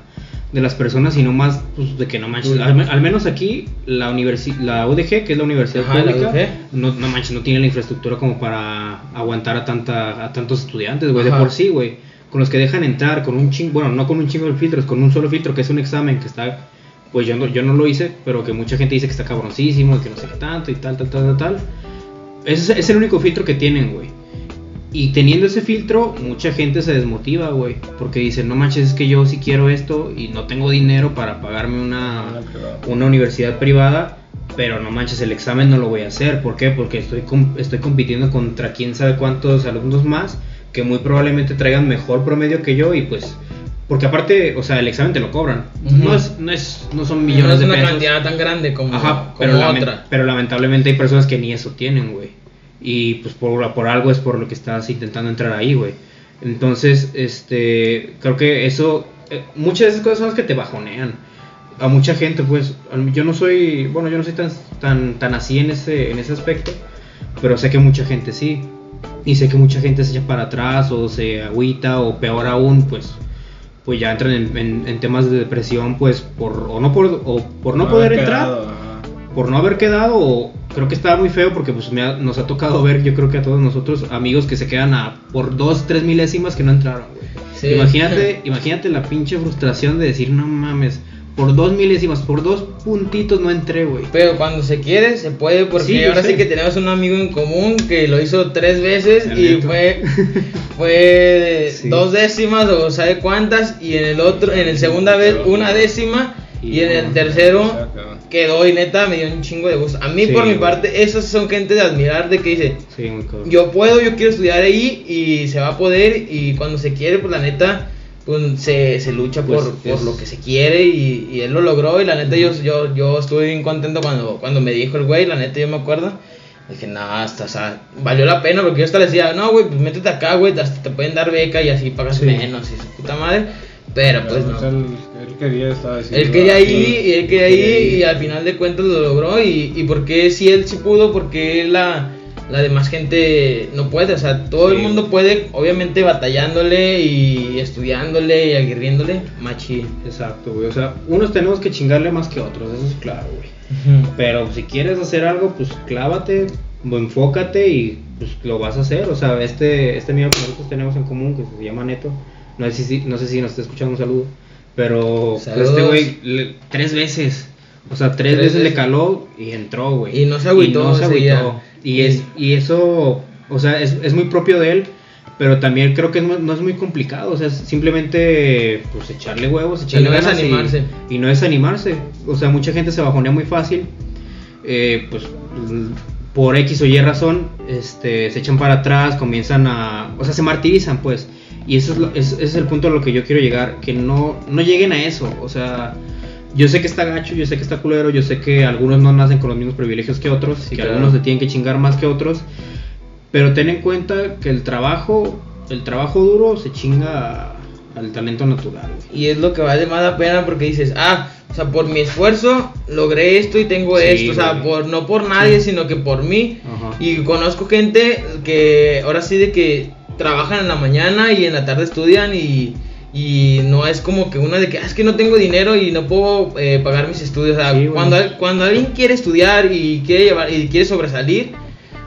de las personas, sino más pues, de que no manches. Al, me- al menos aquí la universi la UDG, que es la universidad Ajá, pública, no, no manches, no tiene la infraestructura como para aguantar a tanta a tantos estudiantes, güey, de por sí, güey. Con los que dejan entrar con un chingo, bueno, no con un chingo de filtros, con un solo filtro que es un examen que está pues yo no, yo no lo hice, pero que mucha gente dice que está cabroncísimo, que no sé qué tanto y tal, tal, tal, tal, tal. Es, es el único filtro que tienen, güey. Y teniendo ese filtro, mucha gente se desmotiva, güey. Porque dicen, no manches, es que yo sí quiero esto y no tengo dinero para pagarme una, Una privada. una universidad privada. Pero no manches, el examen no lo voy a hacer. ¿Por qué? Porque estoy, estoy compitiendo contra quién sabe cuántos alumnos más que muy probablemente traigan mejor promedio que yo y pues... Porque aparte, o sea, el examen te lo cobran. No, es, no, es, no son no millones es de una pesos. cantidad tan grande como, Ajá, como pero, otra. pero lamentablemente hay personas que ni eso tienen, güey. Y pues por, por algo es por lo que estás intentando entrar ahí, güey. Entonces, este, creo que eso, eh, muchas de esas cosas son las que te bajonean. A mucha gente, pues, yo no soy, bueno, yo no soy tan, tan, tan así en ese, en ese aspecto, pero sé que mucha gente sí. Y sé que mucha gente se echa para atrás o se agüita o peor aún, pues, pues ya entran en, en- en temas de depresión, pues, por, o no por, o por no poder entrar ajá. por no haber quedado o creo que estaba muy feo porque pues me ha- nos ha tocado ver yo creo que a todos nosotros amigos que se quedan a por dos tres milésimas que no entraron güey. Sí. imagínate imagínate la pinche frustración de decir no mames por dos milésimas por dos puntitos no entré güey Pero cuando se quiere, se puede, porque Sí, ahora sé. sí que tenemos un amigo en común que lo hizo tres veces La y fue, <laughs> fue Sí. dos décimas o sabe cuántas, y en el otro, en el segunda vez una décima, y en el tercero quedó y neta me dio un chingo de gusto. A mí Sí, por mi güey. parte, esos son gente de admirar, de que dice, yo puedo, yo quiero estudiar ahí y se va a poder y cuando se quiere, pues la neta, pues se, se lucha Pues, por, por lo que se quiere y, y él lo logró y la neta yo, yo, yo estuve bien contento cuando, cuando me dijo el güey, la neta yo me acuerdo. Dije, no, hasta, o sea, valió la pena porque yo hasta le decía, no, güey, pues métete acá, güey, hasta te pueden dar beca y así pagas Sí. menos y su puta madre. Pero pues no. pues, él, él quería, estaba diciendo. Él quería ah, ir sí. y él quería ir y al final de cuentas lo logró y, y porque si él sí pudo, porque la, la demás gente no puede, o sea, todo el mundo puede, obviamente batallándole y estudiándole y aguerriéndole, machi. exacto güey o sea unos tenemos que chingarle más que otros eso es claro güey Pero si quieres hacer algo, pues clávate, enfócate y pues lo vas a hacer. O sea, este, este amigo que nosotros tenemos en común, que se llama Neto, no sé si, no sé si nos está escuchando un saludo, pero pues, Saludos. este güey, tres veces, o sea, tres, Tres veces, le caló y entró, güey. Y no se agüitó Y, no se agüitó. Y, es, y eso, o sea, es, es muy propio de él. Pero también creo que no, no es muy complicado, o sea, es simplemente pues echarle huevos, echarle no ganas y- desanimarse. y no desanimarse. O sea, mucha gente se bajonea muy fácil. eh, pues por X o Y razón, este, se echan para atrás, comienzan a. O sea, se martirizan, pues. Y eso es, lo- es- ese es el punto a lo que yo quiero llegar. Que no, no lleguen a eso. O sea, yo sé que está gacho, yo sé que está culero, yo sé que algunos no nacen con los mismos privilegios que otros, Sí, que claro. algunos se tienen que chingar más que otros. Pero ten en cuenta que el trabajo, el trabajo duro se chinga al talento natural. güey. Y es lo que vale más la pena porque dices, ah, o sea, por mi esfuerzo logré esto y tengo Sí, esto, o sea, güey. por, no por nadie, sino que por mí. Ajá. Y conozco gente que ahora sí de que trabajan en la mañana y en la tarde estudian y, y no es como que una de que, "Ah, es que no tengo dinero y no puedo eh, pagar mis estudios. O sea, Sí, cuando, cuando alguien quiere estudiar y quiere, llevar, y quiere sobresalir,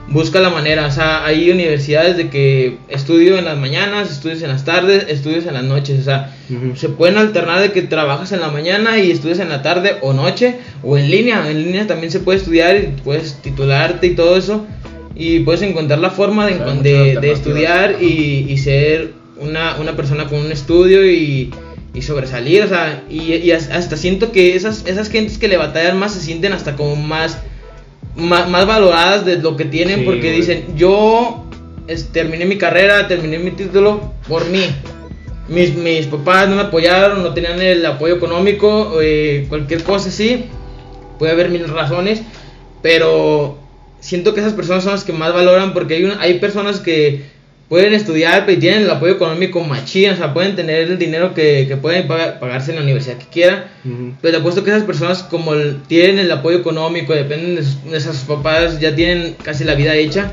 busca la manera. O sea, hay universidades de que estudio en las mañanas, estudios en las tardes, estudios en las noches. O sea, se pueden alternar de que trabajas en la mañana y estudias en la tarde o noche, o en línea. En línea también se puede estudiar y puedes titularte y todo eso. Y puedes encontrar la forma de, estudiar y, y ser una, una persona con un estudio y, y sobresalir. O sea, y, y as- hasta siento que esas, esas gentes que le batallan más se sienten hasta como más, más, más valoradas de lo que tienen Sí, porque güey. dicen, yo es- terminé mi carrera, terminé mi título por mí. Mis, mis papás no me apoyaron, no tenían el apoyo económico, eh, cualquier cosa así. Puede haber mil razones, pero siento que esas personas son las que más valoran porque hay, un- hay personas que pueden estudiar pero tienen el apoyo económico machín, o sea, pueden tener el dinero que, que pueden pagar- pagarse en la universidad que quieran. Ujú. Pero te apuesto que esas personas, como el- tienen el apoyo económico, dependen de sus, de sus papás, ya tienen casi la vida hecha,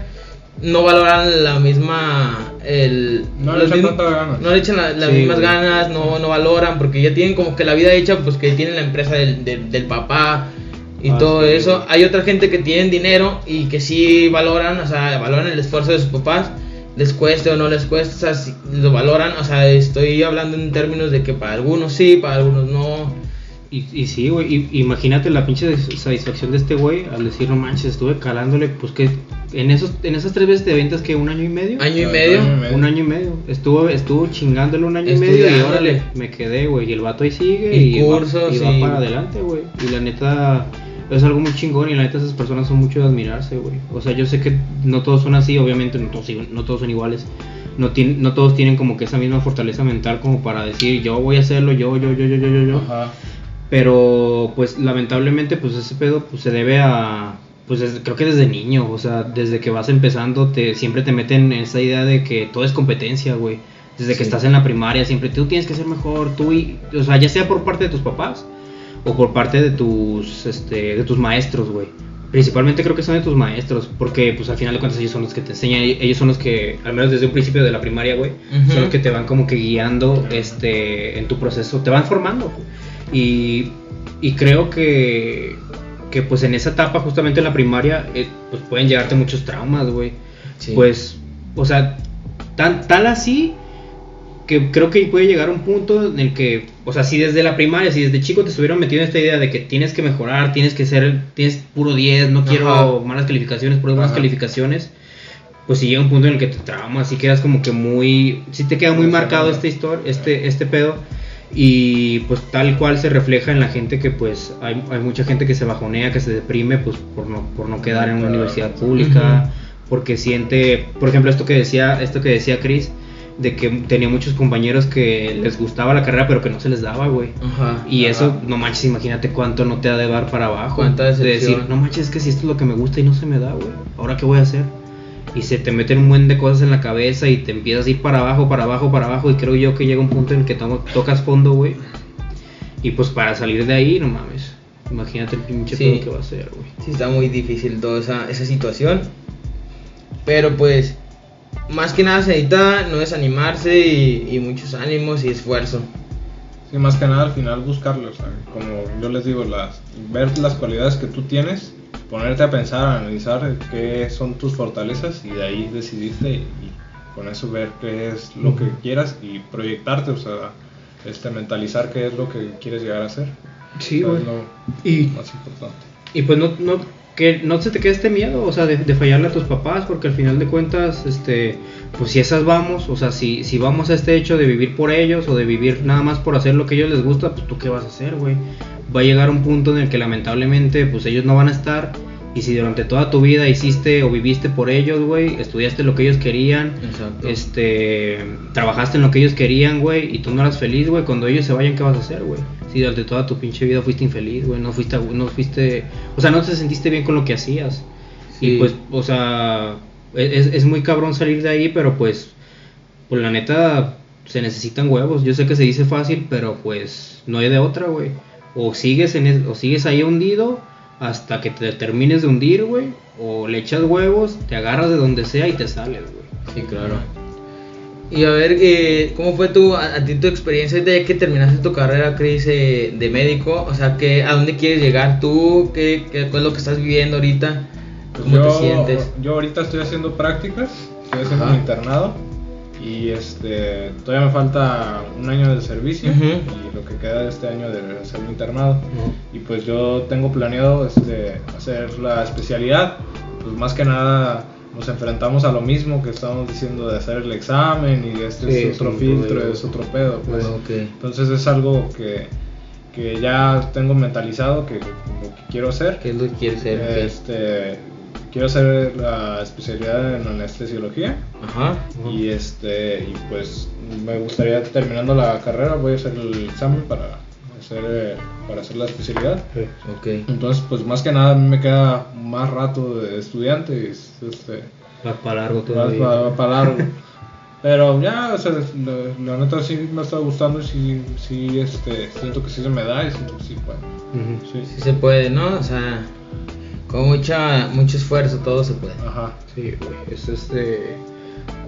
no valoran la misma. El, No le echan mismos- tantas ganas. No le echan la- las Sí, mismas güey. ganas, no, no valoran, porque ya tienen como que la vida hecha, pues que tienen la empresa del, del, del papá y Ah, todo sí, eso. güey. Hay otra gente que tienen dinero y que sí valoran, o sea, valoran el esfuerzo de sus papás. Les cueste o no les cueste, o sea, lo valoran, o sea, estoy hablando en términos de que para algunos sí, para algunos no. Y, y sí, güey, y- imagínate la pinche satisfacción de este güey al decir, no manches, estuve calándole, pues que en esos en esas tres veces de ventas que un año y medio. Año y Año medio. y medio. Un año y medio. Estuvo, estuvo chingándole un año y medio y órale, me quedé, güey. Y el vato ahí sigue Y y, va- y va, para adelante, güey. Y la neta es algo muy chingón y la neta esas personas son mucho de admirarse, güey. O sea, yo sé que no todos son así, obviamente no todos, no todos son iguales. No, no todos tienen como que esa misma fortaleza mental como para decir yo voy a hacerlo, yo, yo, yo, yo, yo, yo, yo. Ajá. Pero pues lamentablemente pues ese pedo pues se debe a pues desde- creo que desde niño, o sea, desde que vas empezando te siempre te meten en esa idea de que todo es competencia, güey. Desde que estás en la primaria siempre tú tienes que ser mejor, tú y o sea, ya sea por parte de tus papás o por parte de tus este de tus maestros, güey. Principalmente creo que son de tus maestros, porque pues al final de cuentas ellos son los que te enseñan, ellos son los que, al menos desde un principio de la primaria, güey, son los que te van como que guiando este en tu proceso, te van formando. Y, y creo que, que pues en esa etapa, justamente en la primaria, eh, pues pueden llegarte muchos traumas, güey. Sí. Pues, o sea, tan, tal así que creo que puede llegar un punto en el que, o sea, si desde la primaria, si desde chico te estuvieron metiendo esta idea de que tienes que mejorar, tienes que ser, tienes puro 10, no quiero Ajá. malas calificaciones, puro buenas Ajá. calificaciones, pues si llega un punto en el que te traumas y quedas como que muy, si te queda muy Sí, marcado esta historia, este, este pedo. Y pues tal cual se refleja en la gente que pues hay, hay mucha gente que se bajonea, que se deprime pues por no, por no quedar en una universidad pública, porque siente, por ejemplo, esto que decía, esto que decía Chris, de que tenía muchos compañeros que les gustaba la carrera pero que no se les daba, güey. Ajá. Y Ajá. eso, no manches, imagínate cuánto no te ha de dar para abajo. Cuánta de decir, no manches, es que si esto es lo que me gusta y no se me da, güey. ¿Ahora qué voy a hacer? Y se te meten un buen de cosas en la cabeza y te empiezas a ir para abajo, para abajo, para abajo. Y creo yo que llega un punto en el que to- tocas fondo, güey. Y pues para salir de ahí, no mames. Imagínate el pinche Sí. que va a ser, güey. Sí, está muy difícil toda esa, esa situación. Pero pues, más que nada se necesita no desanimarse y, y muchos ánimos y esfuerzo. Sí, más que nada al final buscarlo, o sea, como yo les digo, las, ver las cualidades que tú tienes, ponerte a pensar, a analizar qué son tus fortalezas y de ahí decidirte y, con eso ver qué es lo que quieras y proyectarte, o sea, este, mentalizar qué es lo que quieres llegar a ser. Sí, O sea, es lo Y más importante. Y pues no, no, que no se te quede este miedo, o sea, de, de fallarle a tus papás, porque al final de cuentas, este, pues si esas vamos, o sea, si, si vamos a este hecho de vivir por ellos o de vivir nada más por hacer lo que a ellos les gusta, pues tú qué vas a hacer, güey. Va a llegar un punto en el que lamentablemente, pues ellos no van a estar. Y si durante toda tu vida hiciste o viviste por ellos, güey, estudiaste lo que ellos querían, Exacto. este, trabajaste en lo que ellos querían, güey, y tú no eras feliz, güey, cuando ellos se vayan, ¿qué vas a hacer, güey? Si durante toda tu pinche vida fuiste infeliz, güey, no fuiste, no fuiste, o sea, no te sentiste bien con lo que hacías. Sí. Y pues, o sea, es, es muy cabrón salir de ahí, pero pues, pues la neta, se necesitan huevos. Yo sé que se dice fácil, pero pues, no hay de otra, güey. O sigues, en es- o sigues ahí hundido hasta que te termines de hundir, güey. O le echas huevos, te agarras de donde sea y te sales, güey. Sí, claro. Y a ver, eh, ¿cómo fue tu, a, a ti tu experiencia ya que terminaste tu carrera, Cris, eh, de médico? O sea, que, ¿a dónde quieres llegar tú? ¿Qué, qué, es lo que estás viviendo ahorita? ¿Cómo te yo, sientes? Yo ahorita estoy haciendo prácticas, estoy haciendo Ajá. un internado y este todavía me falta un año de servicio y lo que queda de este año de hacer mi internado. Y pues yo tengo planeado este, hacer la especialidad, pues más que nada nos enfrentamos a lo mismo que estamos diciendo de hacer el examen y este Sí, es otro filtro, es otro pedo. Pues. Ok. Entonces es algo que, que ya tengo mentalizado que lo que quiero hacer. ¿Qué es lo que quieres ser? Ok. Este, quiero hacer la especialidad en anestesiología Ajá. y este y pues me gustaría terminando la carrera voy a hacer el examen para hacer eh, para hacer la especialidad. Ok. Entonces pues más que nada a mí me queda más rato de estudiante este Va para largo va, todavía. va- va para largo. Pero ya, o sea, la, la neta sí me está gustando y sí, sí, este, siento que sí se me da y siento que sí puedo. Ujú. Sí, Sí se puede, ¿no? O sea, con mucha, mucho esfuerzo todo se puede. Ajá. Sí, güey, es este.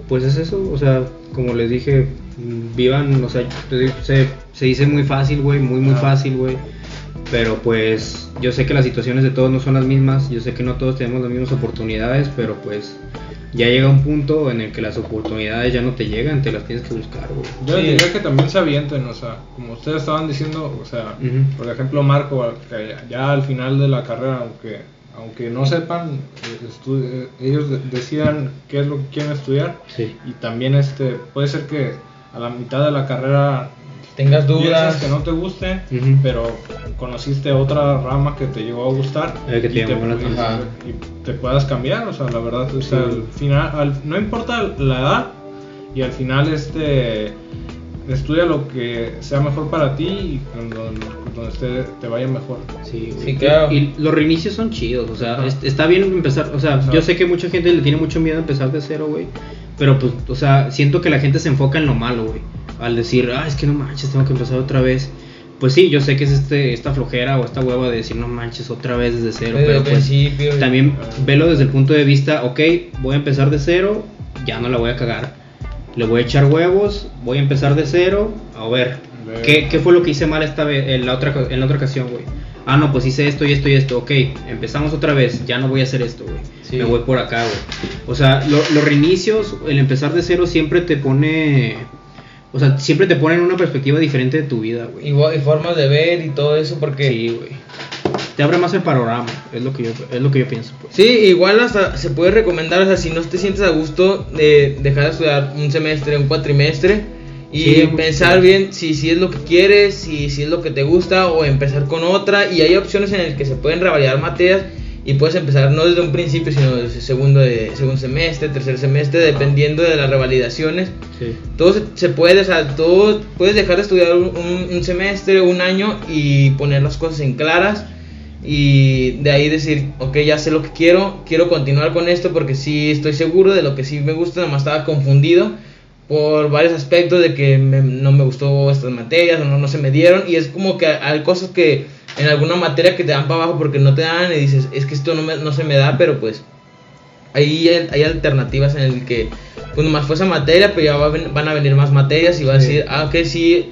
Pues es eso, o sea, como les dije, vivan, o sea, se, se dice muy fácil, güey, muy, muy fácil, güey. Pero pues yo sé que las situaciones de todos no son las mismas, yo sé que no todos tenemos las mismas oportunidades, pero pues ya llega un punto en el que las oportunidades ya no te llegan, te las tienes que buscar, güey. Yo Sí. diría que también se avienten, o sea, como ustedes estaban diciendo, o sea, Ujú. por ejemplo Marco, que ya, al final de la carrera, aunque aunque no sepan, ellos de- decidan qué es lo que quieren estudiar Sí. y también este puede ser que a la mitad de la carrera Tengas dudas. que no te guste, Ujú. pero conociste otra rama que te llegó a gustar Eh, que te y, la y- y te puedas cambiar, o sea, la verdad, o sea, Sí. al final, al- no importa la edad y al final este estudia lo que sea mejor para ti y donde, donde esté- te vaya mejor. Sí. Sí, claro. Y, los reinicios son chidos, o sea, Ajá. es- está bien empezar, o sea, Ajá. yo sé que mucha gente le tiene mucho miedo a empezar de cero, güey, pero pues, o sea, siento que la gente se enfoca en lo malo, güey, al decir, ah, es que no manches, tengo que empezar otra vez. Pues sí, yo sé que es este, esta flojera o esta hueva de decir, no manches, otra vez desde cero, Desde pero pues principio. también velo desde el punto de vista, ok, voy a empezar de cero, ya no la voy a cagar. Le voy a echar huevos, voy a empezar de cero, a ver, Ver. ¿qué, qué fue lo que hice mal esta vez, en la otra, en la otra ocasión, güey? Ah, no, pues hice esto y esto y esto, ok, empezamos otra vez, ya no voy a hacer esto, güey. Sí. Me voy por acá, güey. O sea, lo- los reinicios, el empezar de cero siempre te pone, o sea, siempre te pone en una perspectiva diferente de tu vida, güey. Igual, y formas de ver y todo eso, porque. Sí, güey. Te abre más el panorama, es lo que yo, es lo que yo pienso, pues. Sí, igual hasta se puede recomendar, o sea, si no te sientes a gusto de dejar de estudiar un semestre, un cuatrimestre y Sí, pensar sí. bien si, si es lo que quieres, si, si es lo que te gusta o empezar con otra y hay opciones en las que se pueden revalidar materias y puedes empezar no desde un principio, sino desde segundo, de, segundo semestre, tercer semestre, dependiendo de las revalidaciones. Sí. Todo se, se puede, o sea, todo puedes dejar de estudiar un, un- un semestre, un año y poner las cosas en claras y de ahí decir, ok, ya sé lo que quiero, quiero continuar con esto porque sí estoy seguro de lo que sí me gusta, nada más estaba confundido por varios aspectos de que me- no me gustó estas materias o no, no se me dieron y es como que hay cosas que en alguna materia que te dan para abajo porque no te dan y dices, es que esto no, me- no se me da, pero pues ahí hay, hay alternativas en el que pues nomás fue esa materia, pero ya va a van a venir más materias y va a Sí. decir, ah, ok, sí,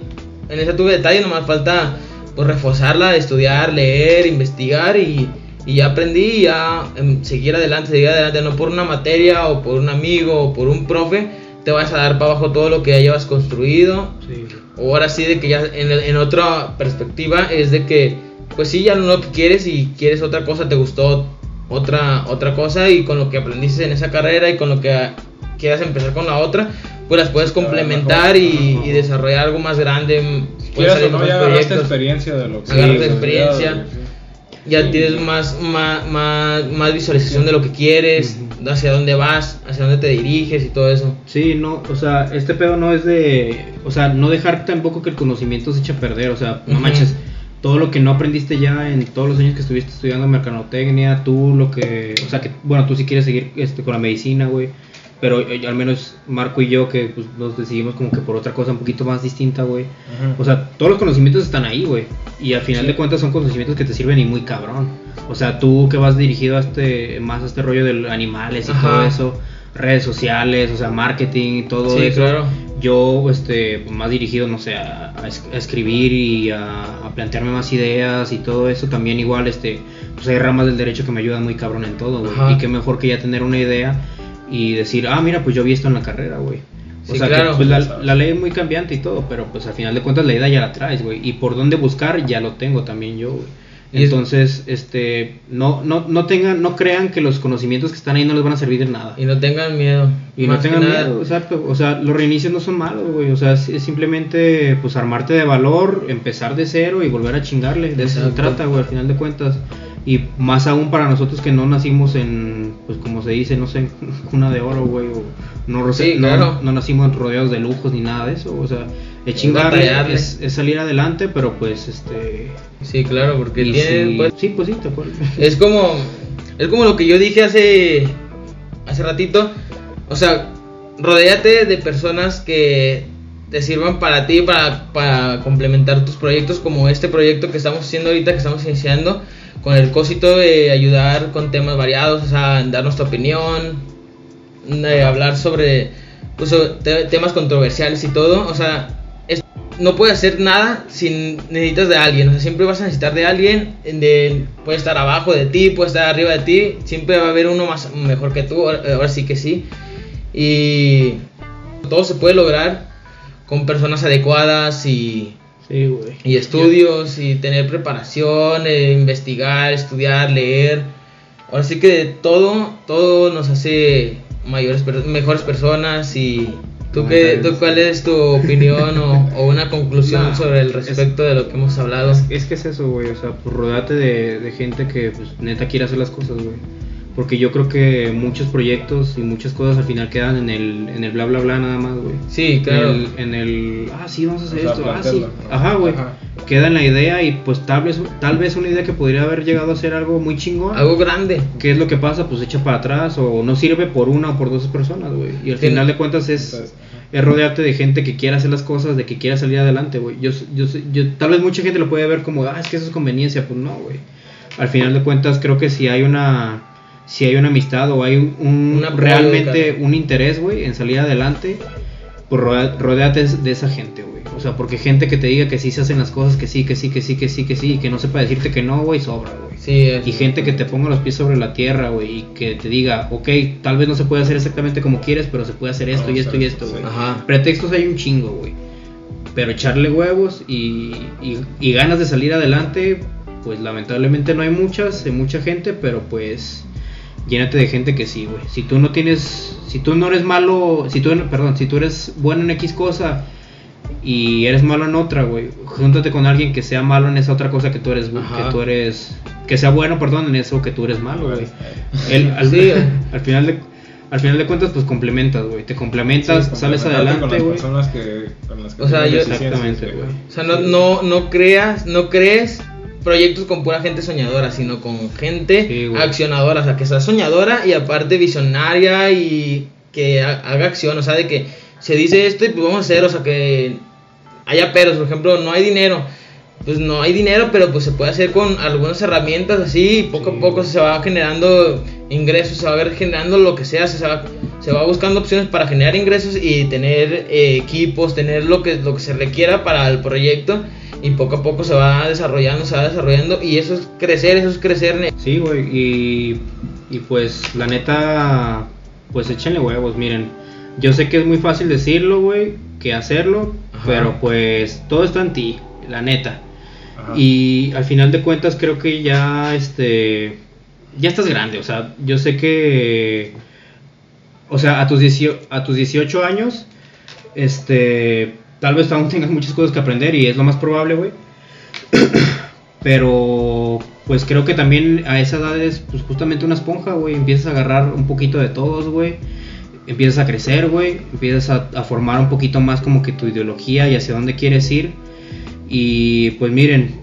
en esa tuve detalle, nomás falta pues reforzarla, estudiar, leer, investigar y, y ya aprendí ya em, seguir adelante, seguir adelante, no por una materia o por un amigo o por un profe, te vas a dar para abajo todo lo que ya llevas construido Sí. o ahora sí de que ya en, en otra perspectiva es de que pues sí ya no lo que quieres y quieres otra cosa te gustó otra otra cosa y con lo que aprendiste en esa carrera y con lo que quieras empezar con la otra pues las puedes complementar y, y desarrollar algo más grande puedes Quieras o no, más ya agarraste proyectos experiencia de lo que Agarraste has experiencia. Sí. ya Sí. tienes más, más, más, más visualización de lo que quieres, hacia dónde vas, hacia dónde te diriges y todo eso. Sí, no, o sea, este pedo no es de, o sea, no dejar tampoco que el conocimiento se eche a perder, o sea, no manches, todo lo que no aprendiste ya en todos los años que estuviste estudiando mercadotecnia, tú lo que, o sea, que, bueno, tú si quieres seguir este, con la medicina, güey, pero eh, al menos Marco y yo que pues, nos decidimos como que por otra cosa un poquito más distinta, güey, o sea, todos los conocimientos están ahí, güey. Y al final de cuentas son conocimientos que te sirven y muy cabrón. O sea, tú que vas dirigido a este, más a este rollo de animales y Ajá. todo eso, redes sociales, o sea, marketing y todo Sí, eso. claro. yo este más dirigido no sé a, a es- a escribir y a, a plantearme más ideas y todo eso también igual este pues hay ramas del derecho que me ayudan muy cabrón en todo güey. Y qué mejor que ya tener una idea y decir ah mira pues yo vi esto en la carrera güey o Sí, sea claro. que pues la, la ley es muy cambiante y todo pero pues al final de cuentas la idea ya la traes güey y por dónde buscar ya lo tengo también yo güey entonces este no no no tengan no crean que los conocimientos que están ahí no les van a servir de nada Y no tengan miedo. y no tengan nada. miedo, exacto. O sea, los reinicios no son malos, güey. O sea, es, simplemente pues armarte de valor, empezar de cero y volver a chingarle. De eso se trata, güey, al final de cuentas. Y más aún para nosotros que no nacimos en, pues como se dice, no sé, <laughs> cuna de oro, güey. O no, Sí, no- claro. no nacimos rodeados de lujos ni nada de eso. O sea, es batallarle. es, es salir adelante, pero pues este... Sí, claro, porque tienen, si- pues, sí, pues sí, te acuerdas. <laughs> Es como es como lo que yo dije hace hace ratito, o sea, rodéate de personas que te sirvan para ti para, para complementar tus proyectos como este proyecto que estamos haciendo ahorita que estamos iniciando con el cosito de ayudar con temas variados, o sea, dar nuestra opinión, de hablar sobre pues, temas controversiales y todo, o sea, es- no puedes hacer nada sin necesitas de alguien, o sea, siempre vas a necesitar de alguien, de, puede estar abajo de ti, puede estar arriba de ti, siempre va a haber uno más mejor que tú, ahora ahora sí que sí, y todo se puede lograr con personas adecuadas y, Sí, güey. y estudios y tener preparación, eh, investigar, estudiar, leer. Ahora sí que todo, todo nos hace mayores, mejores personas y ¿tú, qué, tú cuál es tu opinión o, o una conclusión <laughs> Nah, sobre el es- respecto de lo que hemos hablado? Es que es eso, güey. O sea, pues rodeate de, de gente que pues, neta quiere hacer las cosas, güey. Porque yo creo que muchos proyectos y muchas cosas al final quedan en el, en el bla bla bla nada más, güey. Sí, claro. En el, en el, ah, sí, vamos a hacer O sea, esto, ah, sí. Ajá, güey. Queda en la idea y pues tal vez, tal vez una idea que podría haber llegado a ser algo muy chingón. Algo grande. ¿Qué es lo que pasa? Pues echa para atrás o no sirve por una o por dos personas, güey. Y al final de cuentas es, Entonces, es rodearte de gente que quiera hacer las cosas, de que quiera salir adelante, güey. Yo, yo, yo, tal vez mucha gente lo puede ver como, ah, es que eso es conveniencia. Pues no, güey. Al final de cuentas creo que si hay una, si hay una amistad o hay un, Un apoyo, realmente un interés, güey, en salir adelante, pues rodea- rodéate de esa gente, güey. O sea, porque gente que te diga que sí se hacen las cosas, que sí, que sí, que sí, que sí, que sí, y que no sepa decirte que no, güey, sobra, güey. Sí, es- Y gente que te ponga los pies sobre la tierra, güey, y que te diga, ok, tal vez no se puede hacer exactamente como quieres, pero se puede hacer esto No, y esto sí, y esto, sí. güey. Ajá. Pretextos hay un chingo, güey. Pero echarle huevos y, y, y ganas de salir adelante, pues lamentablemente no hay muchas, hay mucha gente, pero pues llénate de gente que sí, güey. Si tú no tienes, si tú no eres malo, si tú, perdón, si tú eres bueno en X cosa y eres malo en otra, güey, júntate con alguien que sea malo en esa otra cosa que tú eres, Ajá. que tú eres, que sea bueno, perdón, en eso que tú eres malo, güey. Al, Sí. <laughs> al final de al final de cuentas pues complementas, güey. Te complementas, sí, sales adelante, con las güey. personas que, con las que O sea, yo- Exactamente, güey. güey. O sea, no, no, no creas, no crees proyectos con pura gente soñadora, sino con gente Sí, accionadora, o sea, que sea soñadora y aparte visionaria y que ha- haga acción, o sea, de que se dice esto y pues vamos a hacer, o sea, que haya peros, por ejemplo, no hay dinero. Pues no hay dinero, pero pues se puede hacer con algunas herramientas así, y poco Sí, a poco güey. se va generando ingresos, se va ver generando lo que sea, se va, se va buscando opciones para generar ingresos y tener eh, equipos, tener lo que, lo que se requiera para el proyecto y poco a poco se va desarrollando, se va desarrollando y eso es crecer, eso es crecer. ne- Sí, güey, y, y pues la neta, pues échenle huevos, miren. Yo sé que es muy fácil decirlo, güey, que hacerlo, Ajá. pero pues todo está en ti, la neta. Ajá. Y al final de cuentas creo que ya, este, ya estás grande, o sea, yo sé que, o sea, a tus, 18 a tus 18 años, este, tal vez aún tengas muchas cosas que aprender y es lo más probable, güey. <clears throat> Pero pues creo que también a esa edad es pues justamente una esponja, güey. Empiezas a agarrar un poquito de todos, güey. Empiezas a crecer, güey. Empiezas a, a formar un poquito más como que tu ideología y hacia dónde quieres ir. Y pues miren,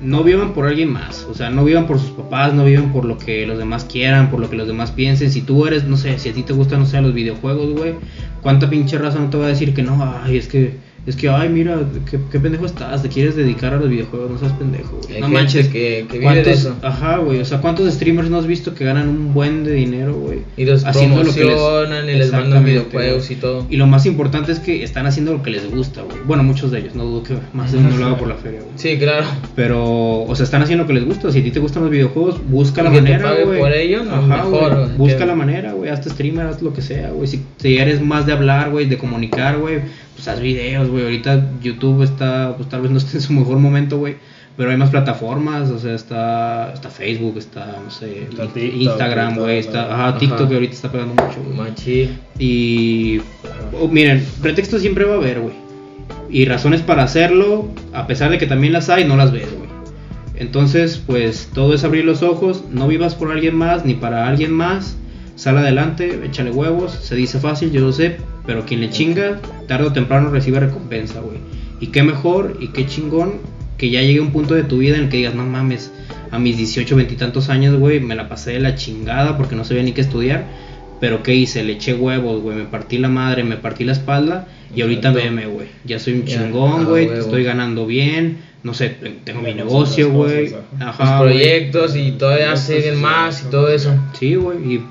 no vivan por alguien más. O sea, no vivan por sus papás, no vivan por lo que los demás quieran, por lo que los demás piensen. Si tú eres, no sé, si a ti te gustan, no sé, los videojuegos, güey. ¿Cuánta pinche raza no te va a decir que no? Ay, es que es que, ay, mira, qué, qué pendejo estás, te quieres dedicar a los videojuegos, no seas pendejo, güey. Hay No manches, que- que vive de ¿cuántos- eso. Ajá, güey, o sea, ¿cuántos streamers no has visto que ganan un buen de dinero, güey? Y los Haciendo lo que les- y les mandan videojuegos güey. y todo. Y lo más importante es que están haciendo lo que les gusta, güey. Bueno, muchos de ellos, no dudo que más de uno lo haga por la feria, güey. Sí, claro. Pero, o sea, están haciendo lo que les gusta. Si a ti te gustan los videojuegos, busca la Y que te manera, pague güey. por ello, no, Ajá, mejor, güey. Busca Que- la manera, güey. Hazte streamer, haz lo que sea, güey. Si, si eres más de hablar, güey, de comunicar, güey, pues haz videos, güey. Ahorita YouTube está, pues tal vez no esté en su mejor momento, güey. Pero hay más plataformas, o sea, está, está Facebook, está, no sé, Está Inst- TikTok, Instagram, güey, está, ajá, Tiktok que ahorita está pegando mucho, güey. Machi. Y oh, miren, pretextos siempre va a haber, güey. Y razones para hacerlo, a pesar de que también las hay, no las ves, güey. Entonces, pues todo es abrir los ojos, no vivas por alguien más ni para alguien más. Sal adelante, échale huevos, se dice fácil, yo lo sé, pero quien le chinga, tarde o temprano recibe recompensa, güey. Y qué mejor y qué chingón que ya llegue un punto de tu vida en el que digas, no mames, a mis 18, 20 y tantos años, güey, me la pasé de la chingada porque no sabía ni qué estudiar. Pero ¿qué hice? Le eché huevos, güey, me partí la madre, me partí la espalda y ahorita veme, güey. Ya soy un chingón, güey, estoy ganando bien, no sé, tengo mi negocio, güey. cosas, Ajá, Los güey. proyectos y todavía siguen más y todo eso. Sí, güey, y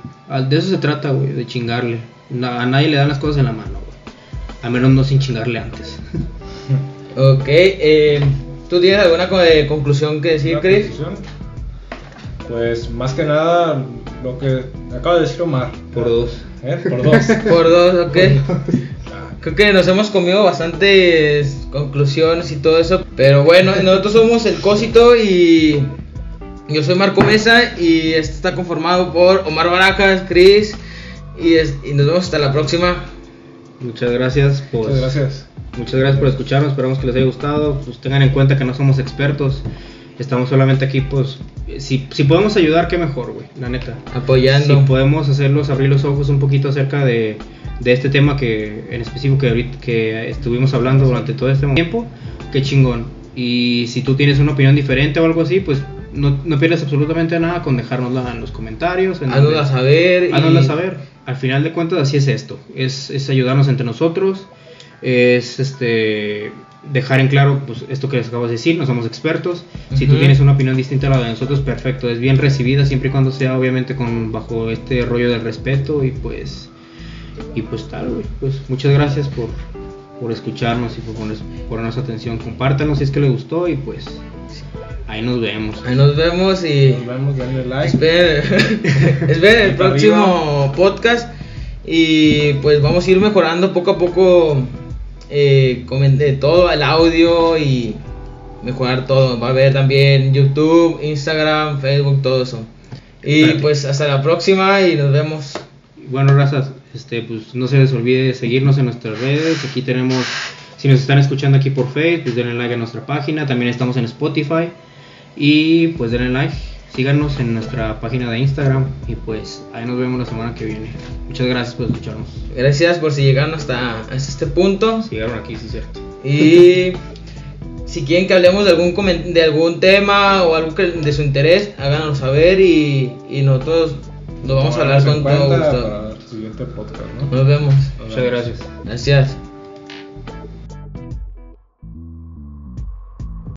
de eso se trata, güey, de chingarle. A nadie le dan las cosas en la mano, güey. A menos no sin chingarle antes. <laughs> Ok, eh, ¿tú tienes alguna co- eh, conclusión que decir, ¿Una Chris? conclusión? Pues más que nada lo que acaba de decir Omar. Por dos. ¿Eh? Por dos. <laughs> Por dos, ok. <laughs> Creo que nos hemos comido bastantes conclusiones y todo eso. Pero bueno, nosotros somos el Cósito y yo soy Marco Mesa y este está conformado por Omar Barajas, Chris y, es- y nos vemos hasta la próxima. Muchas gracias por Muchas gracias. Muchas gracias por escucharnos, esperamos que les haya gustado. Pues tengan en cuenta que no somos expertos, estamos solamente aquí, pues, si, si podemos ayudar, qué mejor, güey, la neta. Apoyando. Si podemos hacerlos abrir los ojos un poquito acerca de, de este tema que en específico que ahorita que estuvimos hablando durante todo este tiempo, qué chingón. Y si tú tienes una opinión diferente o algo así, pues no, no pierdas absolutamente nada con dejárnosla en los comentarios. En donde- saber. y- Háganosla saber. Al final de cuentas así es esto. Es, es ayudarnos entre nosotros. Es este dejar en claro pues, esto que les acabo de decir. No somos expertos. Si tú tienes una opinión distinta a la de nosotros, perfecto. Es bien recibida siempre y cuando sea obviamente con bajo este rollo del respeto y pues y pues tal, güey. Pues muchas gracias por, por escucharnos y por poner- ponernos atención. Compártanos si es que les gustó y pues ahí nos vemos. Ahí nos vemos y Nos vemos, denle like. esperen, <laughs> esperen el próximo podcast y pues vamos a ir mejorando poco a poco eh, todo el audio y mejorar todo. Va a haber también YouTube, Instagram, Facebook, todo eso. Y Espérate. pues hasta la próxima y nos vemos. Bueno, razas, este, pues no se les olvide seguirnos en nuestras redes. Aquí tenemos, si nos están escuchando aquí por Facebook, pues denle like a nuestra página. También estamos en Spotify. Y pues denle like, síganos en nuestra página de Instagram. Y pues ahí nos vemos la semana que viene. Muchas gracias por escucharnos. Gracias por si llegaron hasta, hasta este punto. Si llegaron aquí, sí es cierto. Y <laughs> si quieren que hablemos de algún de algún tema o algo que de su interés, háganos saber y, y nosotros lo vamos a hablar con todo gusto. Para el siguiente podcast, ¿no? Nos vemos. Muchas gracias. Gracias.